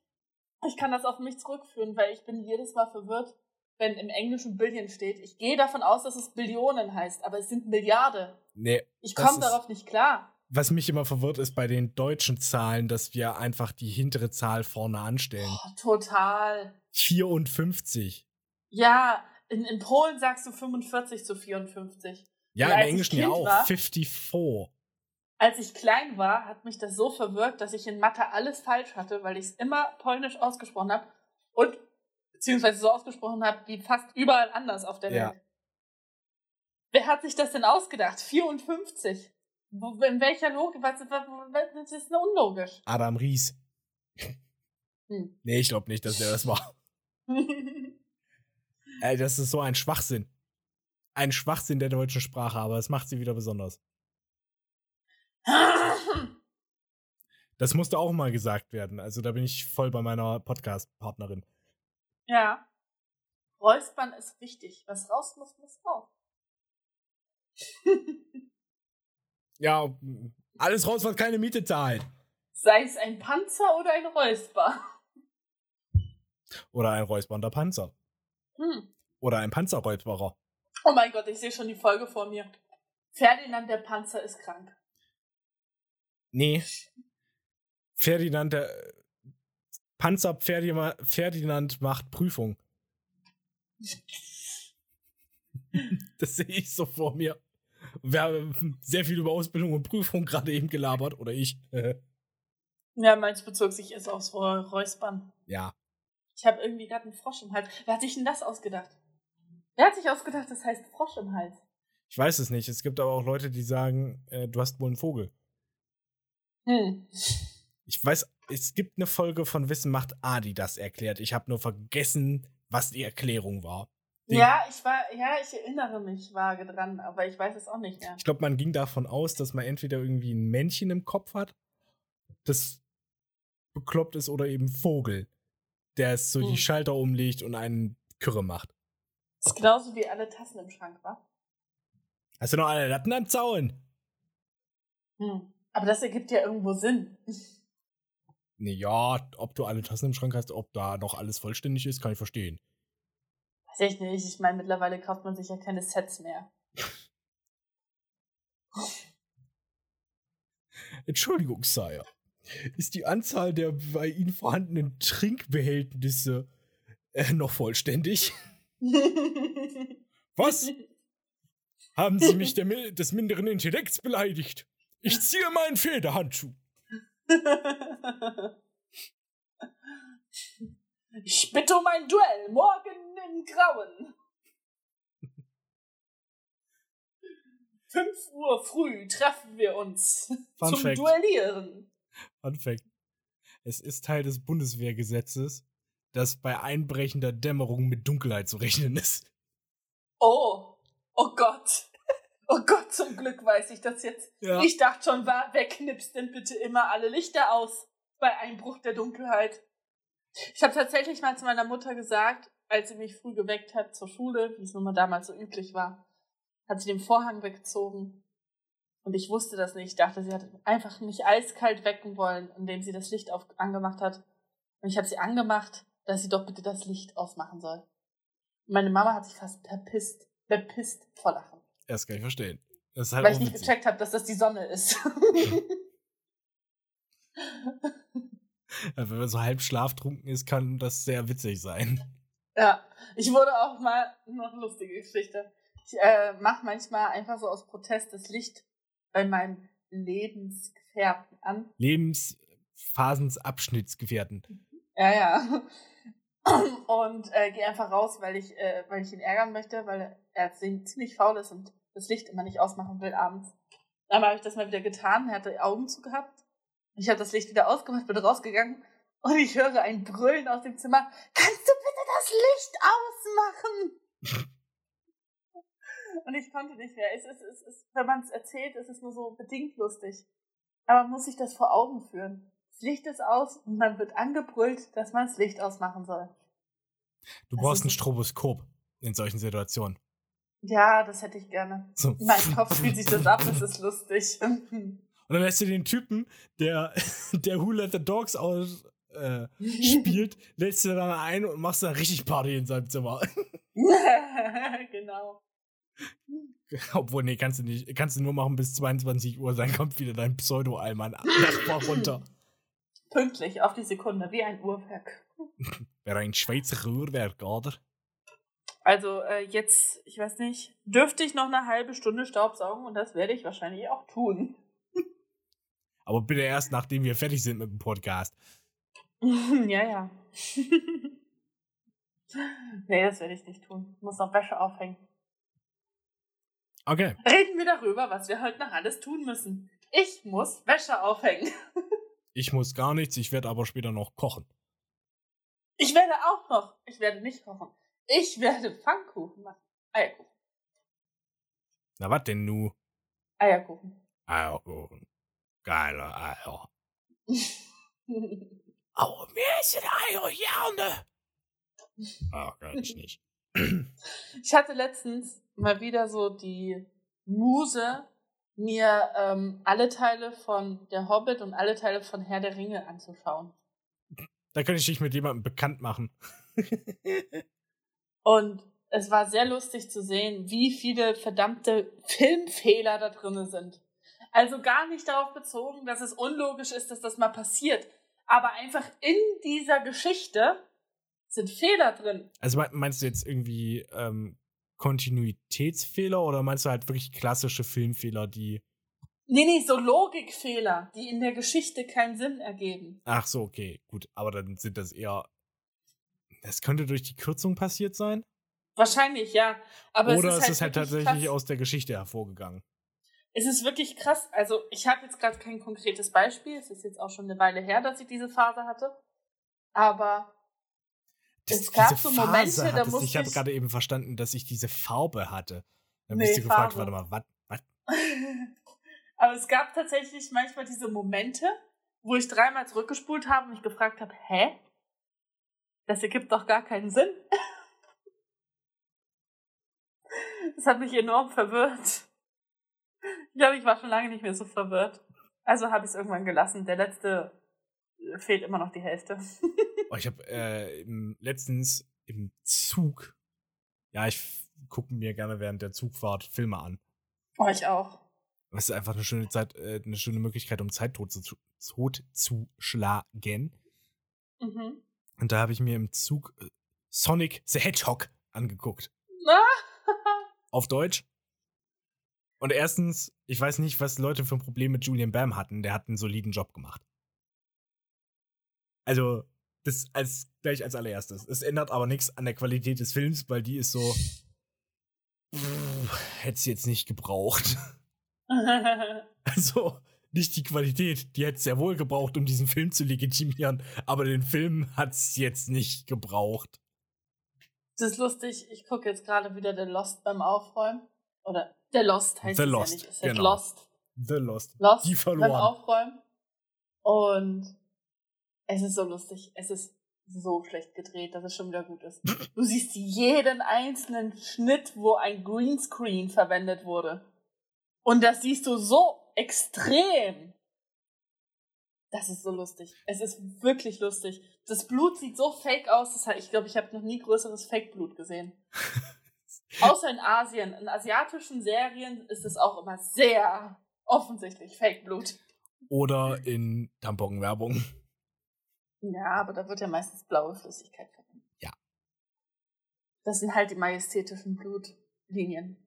ich kann das auf mich zurückführen, weil ich bin jedes Mal verwirrt, wenn im Englischen Billion steht. Ich gehe davon aus, dass es Billionen heißt, aber es sind Milliarden. Nee, Ich komme darauf nicht klar. was mich immer verwirrt ist bei den deutschen Zahlen, dass wir einfach die hintere Zahl vorne anstellen. Oh, total. 54. Ja, in, in Polen sagst du 45 zu 54. Ja, im Englischen ja auch. war- 54. Als ich klein war, hat mich das so verwirrt, dass ich in Mathe alles falsch hatte, weil ich es immer polnisch ausgesprochen habe und beziehungsweise so ausgesprochen habe wie fast überall anders auf der Ja. Welt. Wer hat sich das denn ausgedacht? 54. Wo, in welcher Logik? Was, das ist unlogisch. Adam Ries. Hm. Nee, ich glaube nicht, dass der das war. Ey, das ist so ein Schwachsinn. Ein Schwachsinn der deutschen Sprache, aber es macht sie wieder besonders. Das musste auch mal gesagt werden. Also da bin ich voll bei meiner Podcast-Partnerin. ja. Räuspern ist wichtig. Was raus muss, muss raus. Ja, alles raus, was keine Miete zahlt. Sei es ein Panzer oder ein Räusper. Oder ein räuspernder Panzer. Hm. Oder ein Panzerräusperer. Oh mein Gott, ich sehe schon die Folge vor mir. Ferdinand der Panzer ist krank. Nee. Ferdinand, der Panzer Ferdinand, Ferdinand macht Prüfung. Das sehe ich so vor mir. Wir haben sehr viel über Ausbildung und Prüfung gerade eben gelabert, oder ich. Ja, meins bezog sich erst aufs Räu- Räuspern. ja. Ich habe irgendwie gerade einen Frosch im Hals. Wer hat sich denn das ausgedacht? Wer hat sich ausgedacht, das heißt Frosch im Hals? Ich weiß es nicht. Es gibt aber auch Leute, die sagen, äh, du hast wohl einen Vogel. Hm. Ich weiß, es gibt eine Folge von Wissen macht A, die das erklärt. Ich habe nur vergessen, was die Erklärung war. Den- Ja, ich war, ja, ich erinnere mich vage dran, aber ich weiß es auch nicht mehr. Ich glaube, man ging davon aus, dass man entweder irgendwie ein Männchen im Kopf hat, das bekloppt ist, oder eben Vogel, der es so Hm. die Schalter umlegt und einen Kürre macht. Das ist genauso wie alle Tassen im Schrank, wa? Hast du noch alle Latten am Zaun? Hm. Aber das ergibt ja irgendwo Sinn. Nee, ja, ob du alle Tassen im Schrank hast, ob da noch alles vollständig ist, kann ich verstehen. Weiß ich nicht. Ich meine, mittlerweile kauft man sich ja keine Sets mehr. Entschuldigung, Sire. Ist die Anzahl der bei Ihnen vorhandenen Trinkbehältnisse äh, noch vollständig? Was? Haben Sie mich der, des minderen Intellekts beleidigt? Ich ziehe meinen Federhandschuh. ich bitte um ein Duell, morgen im Grauen. 5 Uhr früh treffen wir uns Fun zum Fact. Duellieren. Fun Fact. Es ist Teil des Bundeswehrgesetzes, dass bei einbrechender Dämmerung mit Dunkelheit zu rechnen ist. Oh, oh Gott. Oh Gott, zum Glück weiß ich das jetzt. Ja. Ich dachte schon, wer knipst denn bitte immer alle Lichter aus bei Einbruch der Dunkelheit? Ich habe tatsächlich mal zu meiner Mutter gesagt, als sie mich früh geweckt hat zur Schule, wie es nun mal damals so üblich war, hat sie den Vorhang weggezogen. Und ich wusste das nicht. Ich dachte, sie hat einfach mich eiskalt wecken wollen, indem sie das Licht auf, angemacht hat. Und ich habe sie angemacht, dass sie doch bitte das Licht ausmachen soll. Und meine Mama hat sich fast verpisst, verpisst vor Lachen. Das kann ich verstehen. Halt Weil ich nicht gecheckt habe, dass das die Sonne ist. Wenn man so halb schlaftrunken ist, kann das sehr witzig sein. ja, ich wurde auch mal, noch eine lustige Geschichte. Ich äh, mache manchmal einfach so aus Protest das Licht bei meinem Lebensgefährten an. Lebensphasensabschnittsgefährten. Ja, ja. Und äh, gehe einfach raus, weil ich, äh, weil ich ihn ärgern möchte, weil er ziemlich faul ist und das Licht immer nicht ausmachen will abends. Dann habe ich das mal wieder getan, er hatte Augen zugehabt. Ich habe das Licht wieder ausgemacht, bin rausgegangen und ich höre ein Brüllen aus dem Zimmer. Kannst du bitte das Licht ausmachen? und ich konnte nicht mehr. Es ist, es ist, wenn man es erzählt, ist es nur so bedingt lustig. Aber man muss sich das vor Augen führen. Das Licht ist aus und man wird angebrüllt, dass man das Licht ausmachen soll. Du Das brauchst ein Stroboskop in solchen Situationen. Ja, das hätte ich gerne. So. In meinem Kopf spielt sich das ab, das ist lustig. Und dann lässt du den Typen, der, der Who Let the Dogs aus, äh, spielt, lädst du dann ein und machst dann richtig Party in seinem Zimmer. genau. Obwohl, nee, kannst du nicht. Kannst du nur machen bis 22 Uhr, dann kommt wieder dein Pseudo-Alman Nachbar runter. Pünktlich, auf die Sekunde, wie ein Uhrwerk. Wäre ein Schweizer Uhrwerk, oder? Also äh, jetzt, ich weiß nicht, dürfte ich noch eine halbe Stunde Staubsaugen und das werde ich wahrscheinlich auch tun. Aber bitte erst, nachdem wir fertig sind mit dem Podcast. ja, ja. nee, das werde ich nicht tun. Ich muss noch Wäsche aufhängen. Okay. Reden wir darüber, was wir heute noch alles tun müssen. Ich muss Wäsche aufhängen. Ich muss gar nichts, ich werde aber später noch kochen. Ich werde auch noch. Ich werde nicht kochen. Ich werde Pfannkuchen machen. Eierkuchen. Na, was denn nu? Eierkuchen. Eierkuchen. Geile Eier. Mir ist Eier gerne. Ah, kann ich nicht. Ich hatte letztens mal wieder so die Muse, mir ähm, alle Teile von Der Hobbit und alle Teile von Herr der Ringe anzuschauen. Da könnte ich dich mit jemandem bekannt machen. Und es war sehr lustig zu sehen, wie viele verdammte Filmfehler da drin sind. Also gar nicht darauf bezogen, dass es unlogisch ist, dass das mal passiert. Aber einfach in dieser Geschichte sind Fehler drin. Also me- meinst du jetzt irgendwie ähm, Kontinuitätsfehler oder meinst du halt wirklich klassische Filmfehler, die. Nee, nee, so Logikfehler, die in der Geschichte keinen Sinn ergeben. Ach so, okay, gut. Aber dann sind das eher. Das könnte durch die Kürzung passiert sein? Wahrscheinlich, ja. Aber oder es ist halt, halt wirklich tatsächlich krass. aus der Geschichte hervorgegangen? Es ist wirklich krass. Also, ich habe jetzt gerade kein konkretes Beispiel. Es ist jetzt auch schon eine Weile her, dass ich diese Phase hatte. Aber Es gab diese so Momente, Phase da musste Ich habe ich- gerade eben verstanden, dass ich diese Farbe hatte. Dann Nee, bist du gefragt, Farbe. warte mal, was? was? Aber es gab tatsächlich manchmal diese Momente, wo ich dreimal zurückgespult habe und mich gefragt habe, hä? Das ergibt doch gar keinen Sinn. Das hat mich enorm verwirrt. Ich glaube, ich war schon lange nicht mehr so verwirrt. Also habe ich es irgendwann gelassen. Der letzte äh, fehlt immer noch die Hälfte. Oh, ich habe äh, im, letztens im Zug. Ja, ich gucke mir gerne während der Zugfahrt Filme an. Oh, ich auch. Das ist einfach eine schöne Zeit, äh, eine schöne Möglichkeit, um Zeit tot zu, tot zu schlagen. Mhm. Und da habe ich mir im Zug äh, Sonic the Hedgehog angeguckt. Auf Deutsch. Und erstens, ich weiß nicht, was Leute für ein Problem mit Julian Bam hatten. Der hat einen soliden Job gemacht. Also, das als gleich als allererstes. Es ändert aber nichts an der Qualität des Films, weil die ist so. Hätte es jetzt nicht gebraucht. Also, nicht die Qualität, die hätte es sehr wohl gebraucht, um diesen Film zu legitimieren, aber den Film hat es jetzt nicht gebraucht. Das ist lustig. Ich gucke jetzt gerade wieder The Lost beim Aufräumen. Oder The Lost heißt The es Lost, ja nicht. Es heißt genau. Lost. The Lost. Lost Die beim verloren. Aufräumen. Und es ist so lustig. Es ist so schlecht gedreht, dass es schon wieder gut ist. Du siehst jeden einzelnen Schnitt, wo ein Greenscreen verwendet wurde. Und das siehst du so extrem. Das ist so lustig. Es ist wirklich lustig. Das Blut sieht so fake aus. Das heißt, ich glaube, ich habe noch nie größeres Fake-Blut gesehen. Außer in Asien. In asiatischen Serien ist es auch immer sehr offensichtlich Fake-Blut. Oder in Tamponwerbung. Ja, aber da wird ja meistens blaue Flüssigkeit verwendet. Ja. Das sind halt die majestätischen Blutlinien,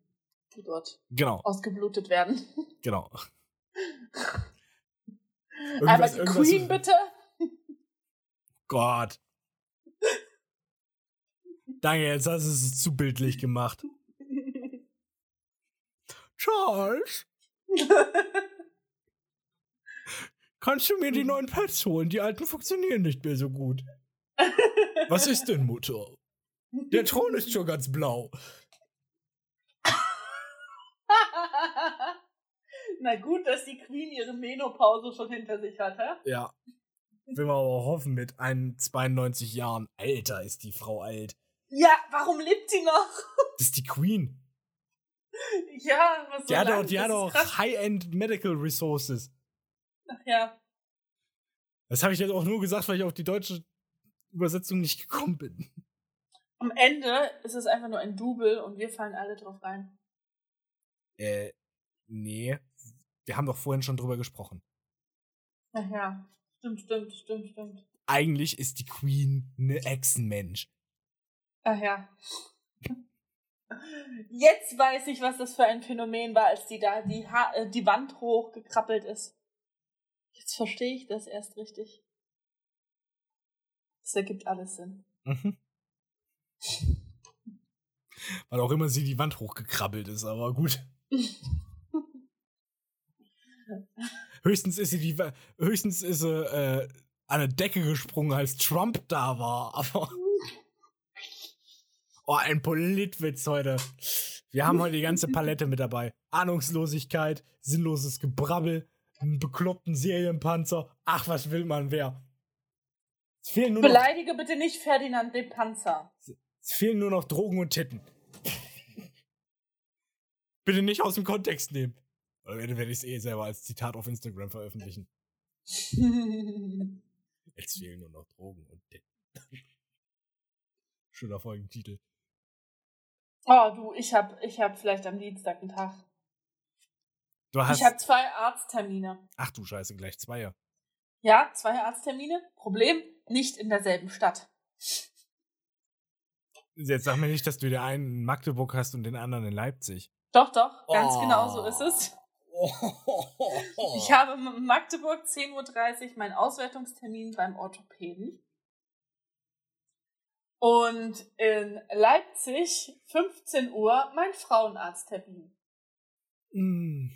die dort Genau, ausgeblutet werden. genau. Aber die Queen bitte. Gott. Danke, jetzt hast du es zu bildlich gemacht. Charles, kannst du mir die neuen Pads holen? Die alten funktionieren nicht mehr so gut. Was ist denn, Mutter? Der Thron ist schon ganz blau. Na gut, dass die Queen ihre Menopause schon hinter sich hat, hä? Ja. Will man aber hoffen, mit 1, 92 Jahren. Alter, ist die Frau alt. Ja, warum lebt die noch? Das ist die Queen. ja, was Die so hat lang, auch, die das hat auch. High-End Medical Resources. Ach ja. Das habe ich jetzt auch nur gesagt, weil ich auf die deutsche Übersetzung nicht gekommen bin. Am Ende ist es einfach nur ein Double und wir fallen alle drauf rein. Äh, nee. Wir haben doch vorhin schon drüber gesprochen. Ach ja. Stimmt, stimmt, stimmt, stimmt. Eigentlich ist die Queen eine Echsenmensch. Ach ja. Jetzt weiß ich, was das für ein Phänomen war, als die da die, ha äh, die Wand hochgekrabbelt ist. Jetzt verstehe ich das erst richtig. Das ergibt alles Sinn. Mhm. Weil auch immer sie die Wand hochgekrabbelt ist, aber gut. Höchstens ist sie die, höchstens ist sie äh, an eine Decke gesprungen, als Trump da war. Aber oh, ein Politwitz heute. Wir haben heute die ganze Palette mit dabei. Ahnungslosigkeit, sinnloses Gebrabbel, einen bekloppten Serienpanzer. Ach, was will man wer? Es fehlen nur noch, Beleidige bitte nicht Ferdinand den Panzer. es fehlen nur noch Drogen und Titten. Bitte nicht aus dem Kontext nehmen. Oder werde werde ich es eh selber als Zitat auf Instagram veröffentlichen. Jetzt fehlen nur noch Drogen und Titten. Schöner Folgentitel. oh, du, ich hab, ich hab vielleicht am Dienstag einen Tag. Du hast. Ich hab zwei Arzttermine. ach du Scheiße, gleich Zweier. Ja, zwei Arzttermine. Problem, nicht in derselben Stadt. Jetzt sag mir nicht, dass du den einen in Magdeburg hast und den anderen in Leipzig. Doch, doch, ganz Oh. genau so ist es. Ich habe in Magdeburg 10.30 Uhr meinen Auswertungstermin beim Orthopäden. Und in Leipzig 15 Uhr mein Frauenarzttermin. Mm.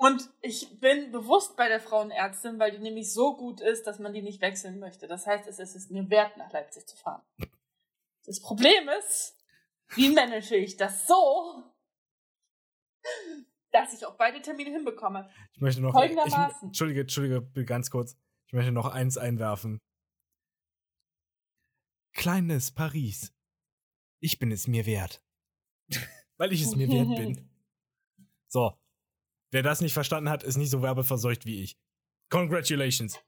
Und ich bin bewusst bei der Frauenärztin, weil die nämlich so gut ist, dass man die nicht wechseln möchte. Das heißt, es ist mir wert, nach Leipzig zu fahren. Das Problem ist, wie manage ich das so, dass ich auch beide Termine hinbekomme? Ich möchte noch. Folgendermaßen. Ich, Entschuldige, Entschuldige, ganz kurz. Ich möchte noch eins einwerfen. Kleines Paris. Ich bin es mir wert. Weil ich es mir wert bin. So. Wer das nicht verstanden hat, ist nicht so werbeverseucht wie ich. Congratulations.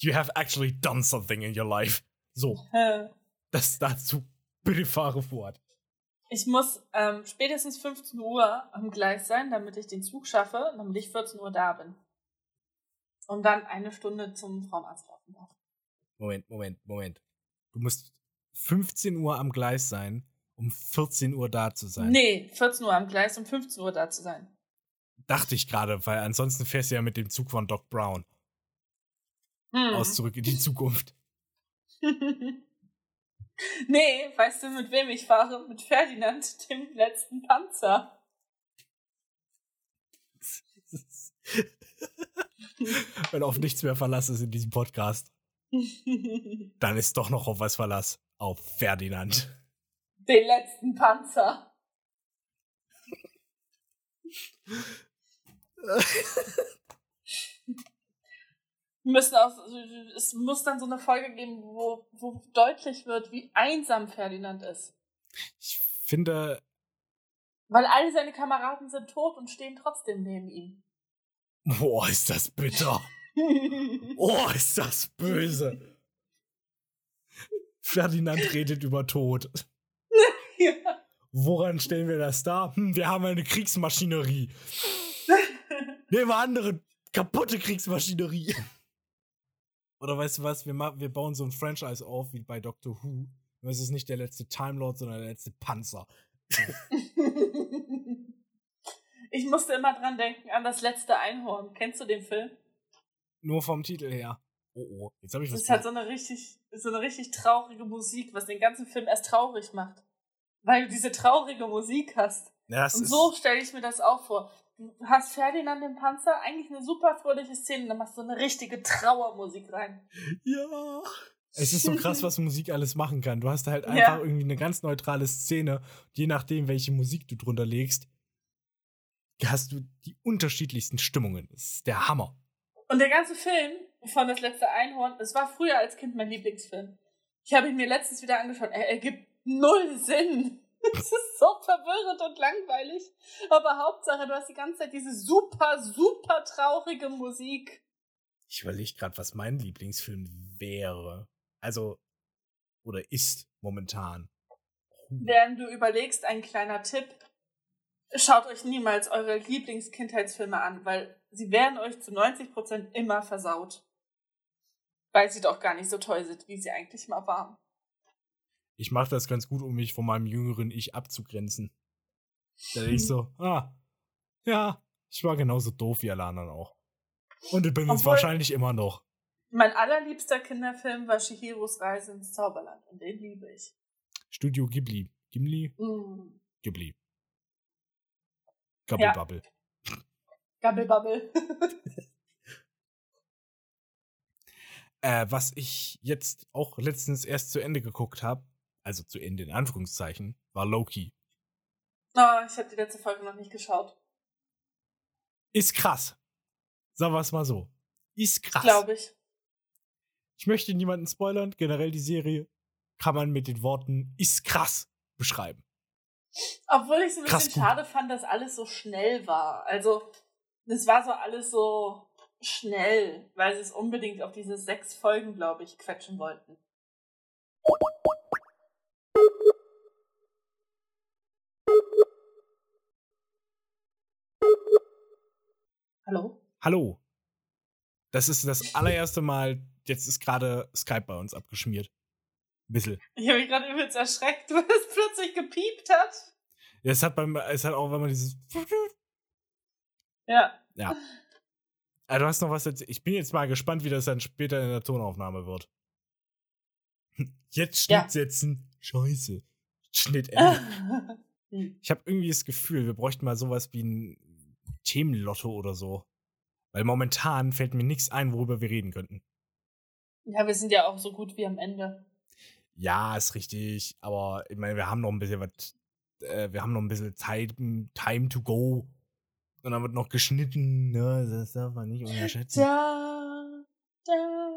You have actually done something in your life. So, Äh, das dazu. Bitte fahre fort. Ich muss ähm, spätestens 15 Uhr am Gleis sein, damit ich den Zug schaffe, damit ich 14 Uhr da bin. Und dann eine Stunde zum Frauenarzt laufen darf. Moment, Moment, Moment. Du musst 15 Uhr am Gleis sein, um 14 Uhr da zu sein. Nee, 14 Uhr am Gleis, um 15 Uhr da zu sein. Dachte ich gerade, weil ansonsten fährst du ja mit dem Zug von Doc Brown Hm. aus zurück in die Zukunft. nee, weißt du, mit wem ich fahre? Mit Ferdinand, dem letzten Panzer. Wenn auf nichts mehr Verlass ist in diesem Podcast, dann ist doch noch auf was Verlass. Auf Ferdinand. den letzten Panzer. Müssen auch, es muss dann so eine Folge geben, wo, wo deutlich wird, wie einsam Ferdinand ist. Ich finde, Weil alle seine Kameraden sind tot und stehen trotzdem neben ihm. boah, ist das bitter. Oh, ist das böse. Ferdinand redet über Tod. ja. Woran stellen wir das dar? Hm, wir haben eine Kriegsmaschinerie. Nehmen wir andere kaputte Kriegsmaschinerie. Oder weißt du was? Wir, wir bauen so ein Franchise auf wie bei Doctor Who. Und es ist nicht der letzte Time Lord, sondern der letzte Panzer. Ich musste immer dran denken an das letzte Einhorn. Kennst du den Film? Nur vom Titel her. Oh oh, jetzt habe ich Das was. ist halt so eine richtig, so eine richtig traurige Musik, was den ganzen Film erst traurig macht. Weil du diese traurige Musik hast. ja, das Und so stelle ich mir das auch vor. Du hast Ferdinand den Panzer, eigentlich eine super fröhliche Szene, dann machst du eine richtige Trauermusik rein. Ja. Es ist so krass, was Musik alles machen kann. Du hast halt Ja. einfach irgendwie eine ganz neutrale Szene. Je nachdem, welche Musik du drunter legst, hast du die unterschiedlichsten Stimmungen. Das ist der Hammer. Und der ganze Film von Das letzte Einhorn, es war früher als Kind mein Lieblingsfilm. Ich habe ihn mir letztens wieder angeschaut. Er ergibt null Sinn. Es ist so verwirrend und langweilig. Aber Hauptsache, du hast die ganze Zeit diese super, super traurige Musik. Ich überlege gerade, was mein Lieblingsfilm wäre. Also, oder ist momentan. Während du überlegst, ein kleiner Tipp. Schaut euch niemals eure Lieblingskindheitsfilme an, weil sie werden euch zu 90% immer versaut. Weil sie doch gar nicht so toll sind, wie sie eigentlich mal waren. Ich mache das ganz gut, um mich von meinem jüngeren Ich abzugrenzen. Da denk ich so, ah, ja, ich war genauso doof wie alle anderen auch. Und ich bin es Obwohl- wahrscheinlich immer noch. Mein allerliebster Kinderfilm war Shihiros Reise ins Zauberland und den liebe ich. Studio Ghibli. Gimli? Mm. Ghibli. Gabbelbabbel. Gabbelbabbel. Äh, was ich jetzt auch letztens erst zu Ende geguckt habe, also zu Ende in Anführungszeichen, war Loki. oh, ich habe die letzte Folge noch nicht geschaut. Ist krass. Sagen wir es mal so. Ist krass. Glaube ich. Ich möchte niemanden spoilern. Generell die Serie kann man mit den Worten ist krass beschreiben. Obwohl ich es ein Krass bisschen gut. schade fand, dass alles so schnell war. Also, es war so alles so schnell, weil sie es unbedingt auf diese sechs Folgen, glaube ich, quetschen wollten. Hallo? Hallo. Das ist das allererste Mal, jetzt ist gerade Skype bei uns abgeschmiert. Ein bisschen. Ich habe mich gerade übelst erschreckt, weil es plötzlich gepiept hat. Ja, Es hat beim, es hat auch, wenn man dieses. Ja. Ja. Ah, du hast noch was erzählt. Ich bin jetzt mal gespannt, wie das dann später in der Tonaufnahme wird. Jetzt Schnitt Ja. setzen. Scheiße. Schnitt Ende. Ich habe irgendwie das Gefühl, wir bräuchten mal sowas wie ein Themenlotto oder so. Weil momentan fällt mir nichts ein, worüber wir reden könnten. ja, wir sind ja auch so gut wie am Ende. Ja, ist richtig, aber ich meine, wir haben noch ein bisschen was, äh, wir haben noch ein bisschen Zeit, Time to go. Und dann wird noch geschnitten, ne? Das darf man nicht unterschätzen. Da, da,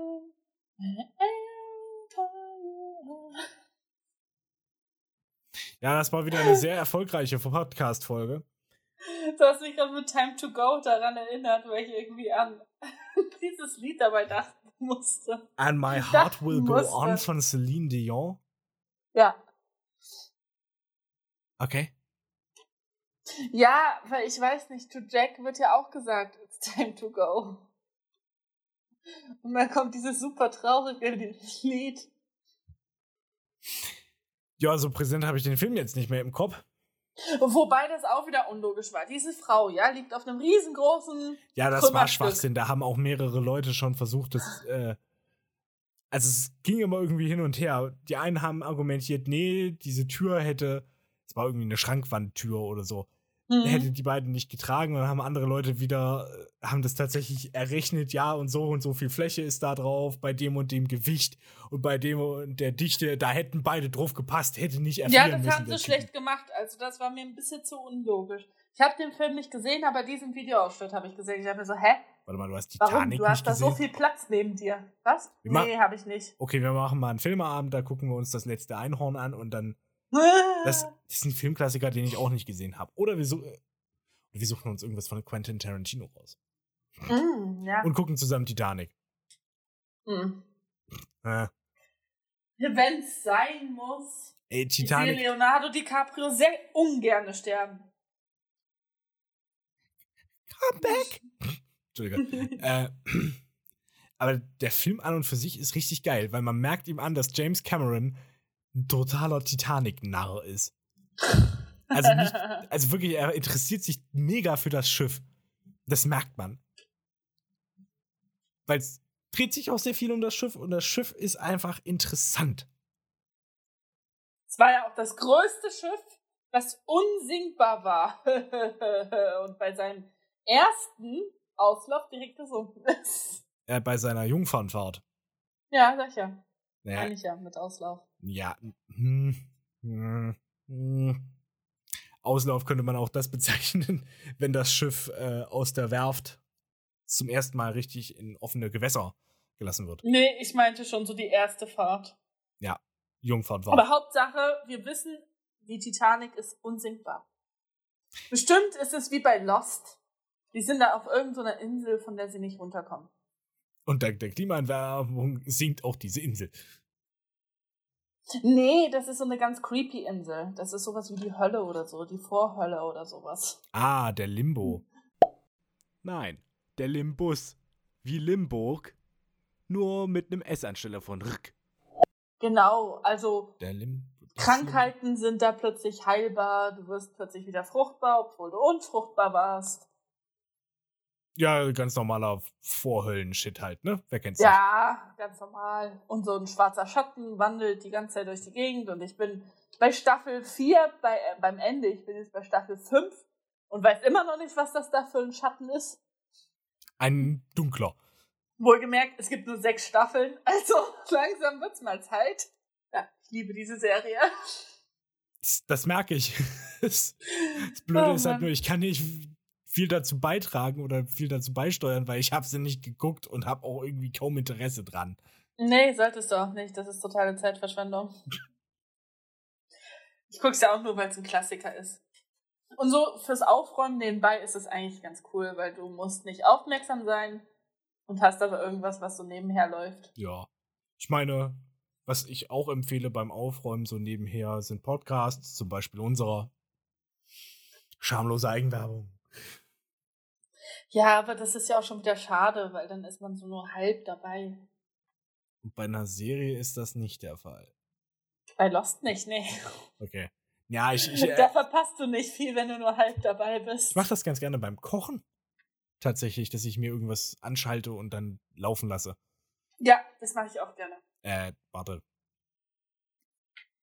Ja, das war wieder eine sehr erfolgreiche Podcast-Folge. Du hast mich gerade mit Time to Go daran erinnert, weil ich irgendwie an dieses Lied dabei dachten musste. And My Ich Heart Will Go musste. On von Celine Dion. Ja. Okay. Ja, weil ich weiß nicht, to Jack wird ja auch gesagt, it's time to go. Und dann kommt dieses super traurige Lied. Ja, so präsent habe ich den Film jetzt nicht mehr im Kopf. Wobei das auch wieder unlogisch war. Diese Frau, ja, liegt auf einem riesengroßen. Ja, das war. Schwachsinn. Da haben auch mehrere Leute schon versucht, das. Äh, also es ging immer irgendwie hin und her. Die einen haben argumentiert, nee, diese Tür hätte. Es war irgendwie eine Schrankwandtür oder so. Mhm. Hätte die beiden nicht getragen. Und dann haben andere Leute wieder, äh, haben das tatsächlich errechnet, ja, und so und so viel Fläche ist da drauf, bei dem und dem Gewicht und bei dem und der Dichte, da hätten beide drauf gepasst, hätte nicht Ja, erfrieren das müssen. haben sie Typen. schlecht gemacht. Also das war mir ein bisschen zu unlogisch. Ich habe den Film nicht gesehen, aber diesen Videoausschnitt habe ich gesehen. Ich habe mir so, hä? Warte mal, du hast Warum? Titanic Du hast da so viel Platz neben dir. Was? Wir Nee, habe ich nicht. Okay, wir machen mal einen Filmeabend, da gucken wir uns das letzte Einhorn an und dann Das, ist ein Filmklassiker, den ich auch nicht gesehen habe. Oder wir, su- äh, wir suchen uns irgendwas von Quentin Tarantino raus. Mm, ja. Und gucken zusammen Titanic. Mm. Äh, Wenn es sein muss. ey, Ich sehe Titanic. Leonardo DiCaprio sehr ungern sterben. Come back! Entschuldigung. äh, aber der Film an und für sich ist richtig geil, weil man merkt ihm an, dass James Cameron ein totaler Titanic-Narr ist. Also, nicht, also wirklich, er interessiert sich mega für das Schiff. Das merkt man. Weil es dreht sich auch sehr viel um das Schiff und das Schiff ist einfach interessant. Es war ja auch das größte Schiff, das unsinkbar war. Und bei seinem ersten Auslauf direkt gesunken ist. Äh, bei seiner Jungfernfahrt. Ja, sag ich ja. Naja, Meine ich ja, mit Auslauf. Ja. Hm, hm, hm. Auslauf könnte man auch das bezeichnen, wenn das Schiff äh, aus der Werft zum ersten Mal richtig in offene Gewässer gelassen wird. Nee, ich meinte schon so die erste Fahrt. Jungfahrt war. Aber Hauptsache, wir wissen, die Titanic ist unsinkbar. Bestimmt ist es wie bei Lost. Die sind da auf irgendeiner Insel, von der sie nicht runterkommen. Und dank der Klimaerwärmung sinkt auch diese Insel. Nee, das ist so eine ganz creepy Insel. Das ist sowas wie die Hölle oder so, die Vorhölle oder sowas. Ah, der Limbo. Nein, der Limbus. Wie Limburg. Nur mit einem S anstelle von Rück. Genau, also. Krankheiten sind da plötzlich heilbar, du wirst plötzlich wieder fruchtbar, obwohl du unfruchtbar warst. Ja, ganz normaler Vorhöllen-Shit halt, ne? Wer kennt's nicht? Ja, ganz normal. Und so ein schwarzer Schatten wandelt die ganze Zeit durch die Gegend und ich bin bei Staffel 4 bei, äh, beim Ende, ich bin jetzt bei Staffel 5 und weiß immer noch nicht, was das da für ein Schatten ist. Ein dunkler. Wohlgemerkt, es gibt nur sechs Staffeln, also langsam wird's mal Zeit. Ja, ich liebe diese Serie. Das, das merke ich. Das, das Blöde Oh ist halt nur, ich kann nicht viel dazu beitragen oder viel dazu beisteuern, weil ich habe sie nicht geguckt und habe auch irgendwie kaum Interesse dran. Nee, solltest du auch nicht. Das ist totale Zeitverschwendung. Ich guck's ja auch nur, weil es ein Klassiker ist. Und so fürs Aufräumen nebenbei ist es eigentlich ganz cool, weil du musst nicht aufmerksam sein und hast aber irgendwas, was so nebenher läuft. Ja. Ich meine, was ich auch empfehle beim Aufräumen so nebenher sind Podcasts, zum Beispiel unserer. Schamlose Eigenwerbung. Ja, aber das ist ja auch schon wieder schade, weil dann ist man so nur halb dabei. Und bei einer Serie ist das nicht der Fall. Bei Lost nicht, nee. Okay. Ja, ich, ich, da äh, verpasst du nicht viel, wenn du nur halb dabei bist. ich mache das ganz gerne beim Kochen. Tatsächlich, dass ich mir irgendwas anschalte und dann laufen lasse. Ja, das mache ich auch gerne. Äh, warte.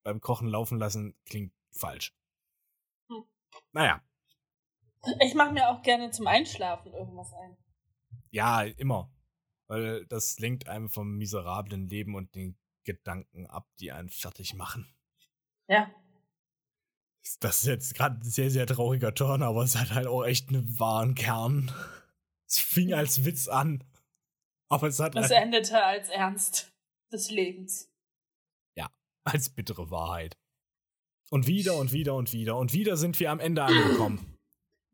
Beim Kochen laufen lassen klingt falsch. Hm. Naja, Ich mache mir auch gerne zum Einschlafen irgendwas ein. ja, immer. Weil das lenkt einem vom miserablen Leben und den Gedanken ab, die einen fertig machen. Ja. Das ist jetzt gerade ein sehr, sehr trauriger Turn, aber es hat halt auch echt einen wahren Kern. Es fing als Witz an. Aber es hat Es halt endete als Ernst des Lebens. als bittere Wahrheit. Und wieder und wieder und wieder und wieder sind wir am Ende angekommen.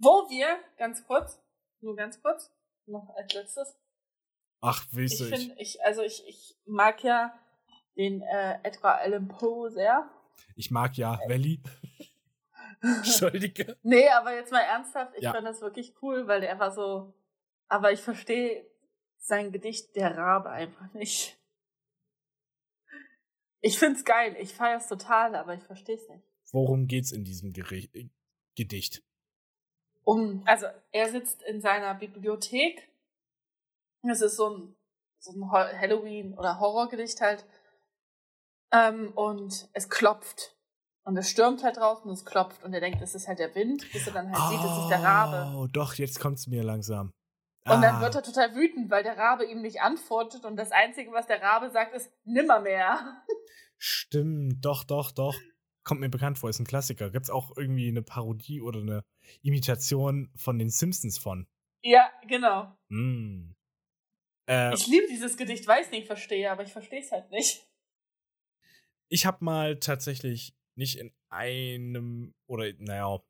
Wo wir, ganz kurz, nur ganz kurz, noch als letztes. Ach, willst Ich du, ich, also ich, ich mag ja den äh, Edgar Allan Poe sehr. ich mag ja Valley. Entschuldige. Nee, aber jetzt mal ernsthaft, ich Ja. fand das wirklich cool, weil der war so. Aber ich verstehe sein Gedicht Der Rabe einfach nicht. Ich find's geil, ich feier's total, aber ich versteh's nicht. Worum geht's in diesem Geri äh, Gedicht? Um, also er sitzt in seiner Bibliothek. Es ist so ein, so ein Halloween- oder Horrorgedicht halt. Ähm, und es klopft. Und es stürmt halt draußen und es klopft. Und er denkt, es ist halt der Wind, bis er dann halt sieht, es ist der Rabe. Oh, doch, jetzt kommt's mir langsam. Und dann Ah, wird er total wütend, weil der Rabe ihm nicht antwortet und das Einzige, was der Rabe sagt, ist nimmermehr. Stimmt, doch, doch, doch. Kommt mir bekannt vor, ist ein Klassiker. Gibt's auch irgendwie eine Parodie oder eine Imitation von den Simpsons von? Ja, genau. Hm. Äh, Ich liebe dieses Gedicht, weiß nicht, verstehe, aber ich verstehe es halt nicht. ich habe mal tatsächlich nicht in einem oder naja,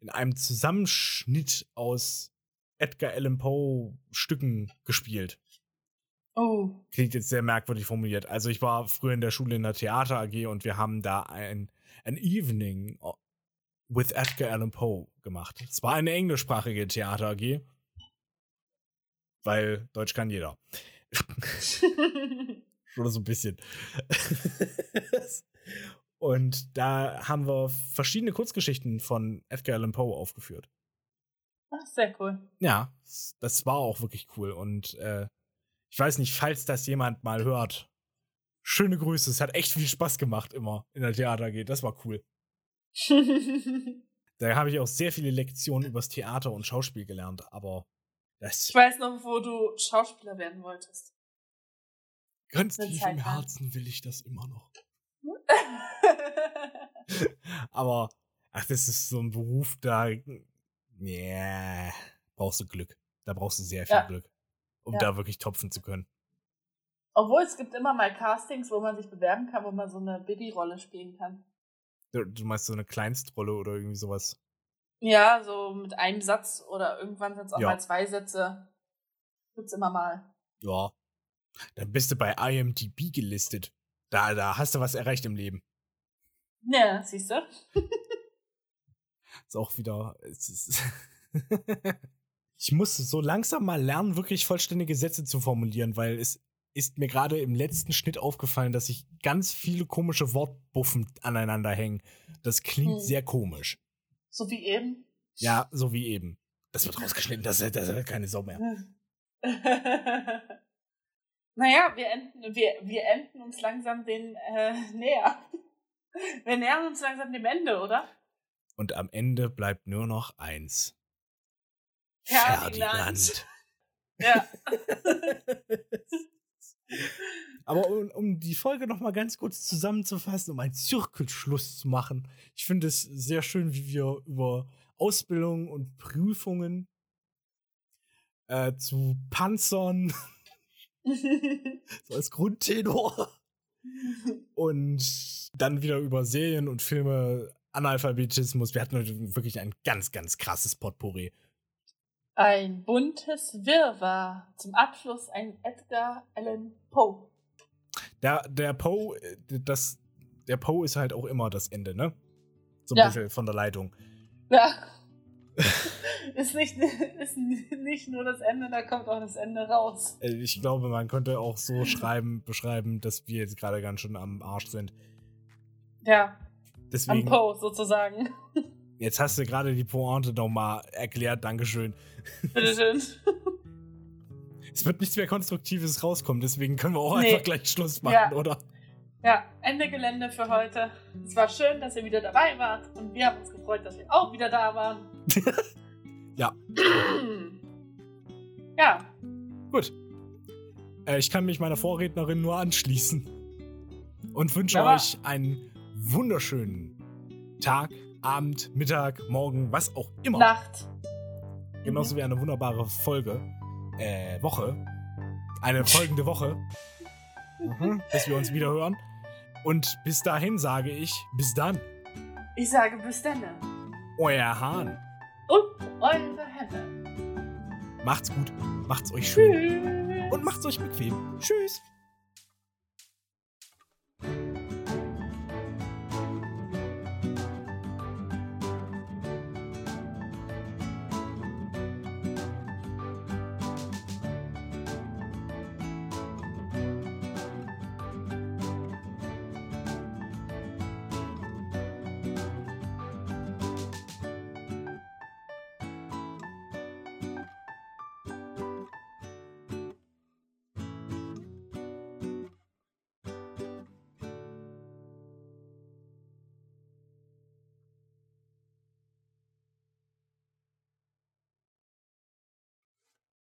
in einem Zusammenschnitt aus Edgar Allan Poe Stücken gespielt. Oh. Klingt jetzt sehr merkwürdig formuliert. Also ich war früher in der Schule in der Theater AG und wir haben da ein, ein Evening with Edgar Allan Poe gemacht. Es war eine englischsprachige Theater AG, weil Deutsch kann jeder. Oder so ein bisschen. und da haben wir verschiedene Kurzgeschichten von Edgar Allan Poe aufgeführt. Ach, sehr cool. Ja, das war auch wirklich cool. Und äh, ich weiß nicht, falls das jemand mal hört. Schöne Grüße. Es hat echt viel Spaß gemacht immer in der Theater AG. Das war cool. Da habe ich auch sehr viele Lektionen übers Theater und Schauspiel gelernt. Aber das ich weiß noch, wo du Schauspieler werden wolltest. ganz tief im. Herzen will ich das immer noch. Aber ach, das ist so ein Beruf, da yeah, brauchst du Glück. Da brauchst du sehr viel Ja. Glück, um Ja. da wirklich topfen zu können. Obwohl es gibt immer mal Castings, wo man sich bewerben kann, wo man so eine Bibi-Rolle spielen kann. Du, meinst so eine Kleinstrolle oder irgendwie sowas. Ja, so mit einem Satz oder irgendwann sind es auch Ja. mal zwei Sätze. Gibt's immer mal. Ja. Dann bist du bei IMDb gelistet. Da, da hast du was erreicht im Leben. Ja, siehst du? Ist auch wieder. Ist ich muss so langsam mal lernen, wirklich vollständige Sätze zu formulieren, weil es ist mir gerade im letzten Schnitt aufgefallen, dass sich ganz viele komische Wortbuffen aneinander hängen. Das klingt Hm. sehr komisch. So wie eben. Ja, so wie eben. Das wird rausgeschnitten, das, das hat keine Sau mehr. naja, wir enden, wir, wir enden uns langsam den äh, näher. Wir nähern uns langsam dem Ende, oder? Und am Ende bleibt nur noch eins. Ferdinand. Ja. Aber um, um die Folge noch mal ganz kurz zusammenzufassen, um einen Zirkelschluss zu machen. Ich finde es sehr schön, wie wir über Ausbildung und Prüfungen äh, zu Panzern so als Grundtenor und dann wieder über Serien und Filme, Analphabetismus. Wir hatten heute wirklich ein ganz, ganz krasses Potpourri. Ein buntes Wirrwarr. Zum Abschluss ein Edgar Allan Poe. Der, der Poe, äh, das, der Poe ist halt auch immer das Ende, ne? So ein Ja. bisschen von der Leitung. Ja. ist, nicht, ist nicht nur das Ende, da kommt auch das Ende raus. Äh, Ich glaube, man könnte auch so schreiben, beschreiben, dass wir jetzt gerade ganz schön am Arsch sind. Ja, am Deswegen, Poe sozusagen. Jetzt hast du gerade die Pointe nochmal erklärt, Dankeschön. Bitteschön. Es wird nichts mehr Konstruktives rauskommen, deswegen können wir auch Nee. einfach gleich Schluss machen, Ja. oder? Ja, Ende Gelände für heute. Es war schön, dass ihr wieder dabei wart und wir haben uns gefreut, dass ihr auch wieder da waren. Ja. Ja, Gut. Äh, ich kann mich meiner Vorrednerin nur anschließen. Und wünsche Wunderbar. euch einen wunderschönen Tag, Abend, Mittag, Morgen, was auch immer. Nacht. Genauso wie eine wunderbare Folge. Äh, Woche. Eine folgende Woche. Mhm, bis wir uns wieder hören. Und bis dahin sage ich, bis dann. Ich sage bis dann. Euer Hahn. Und eure Henne. Macht's gut. Macht's euch schön. Tschüss. Und macht's euch bequem. Tschüss.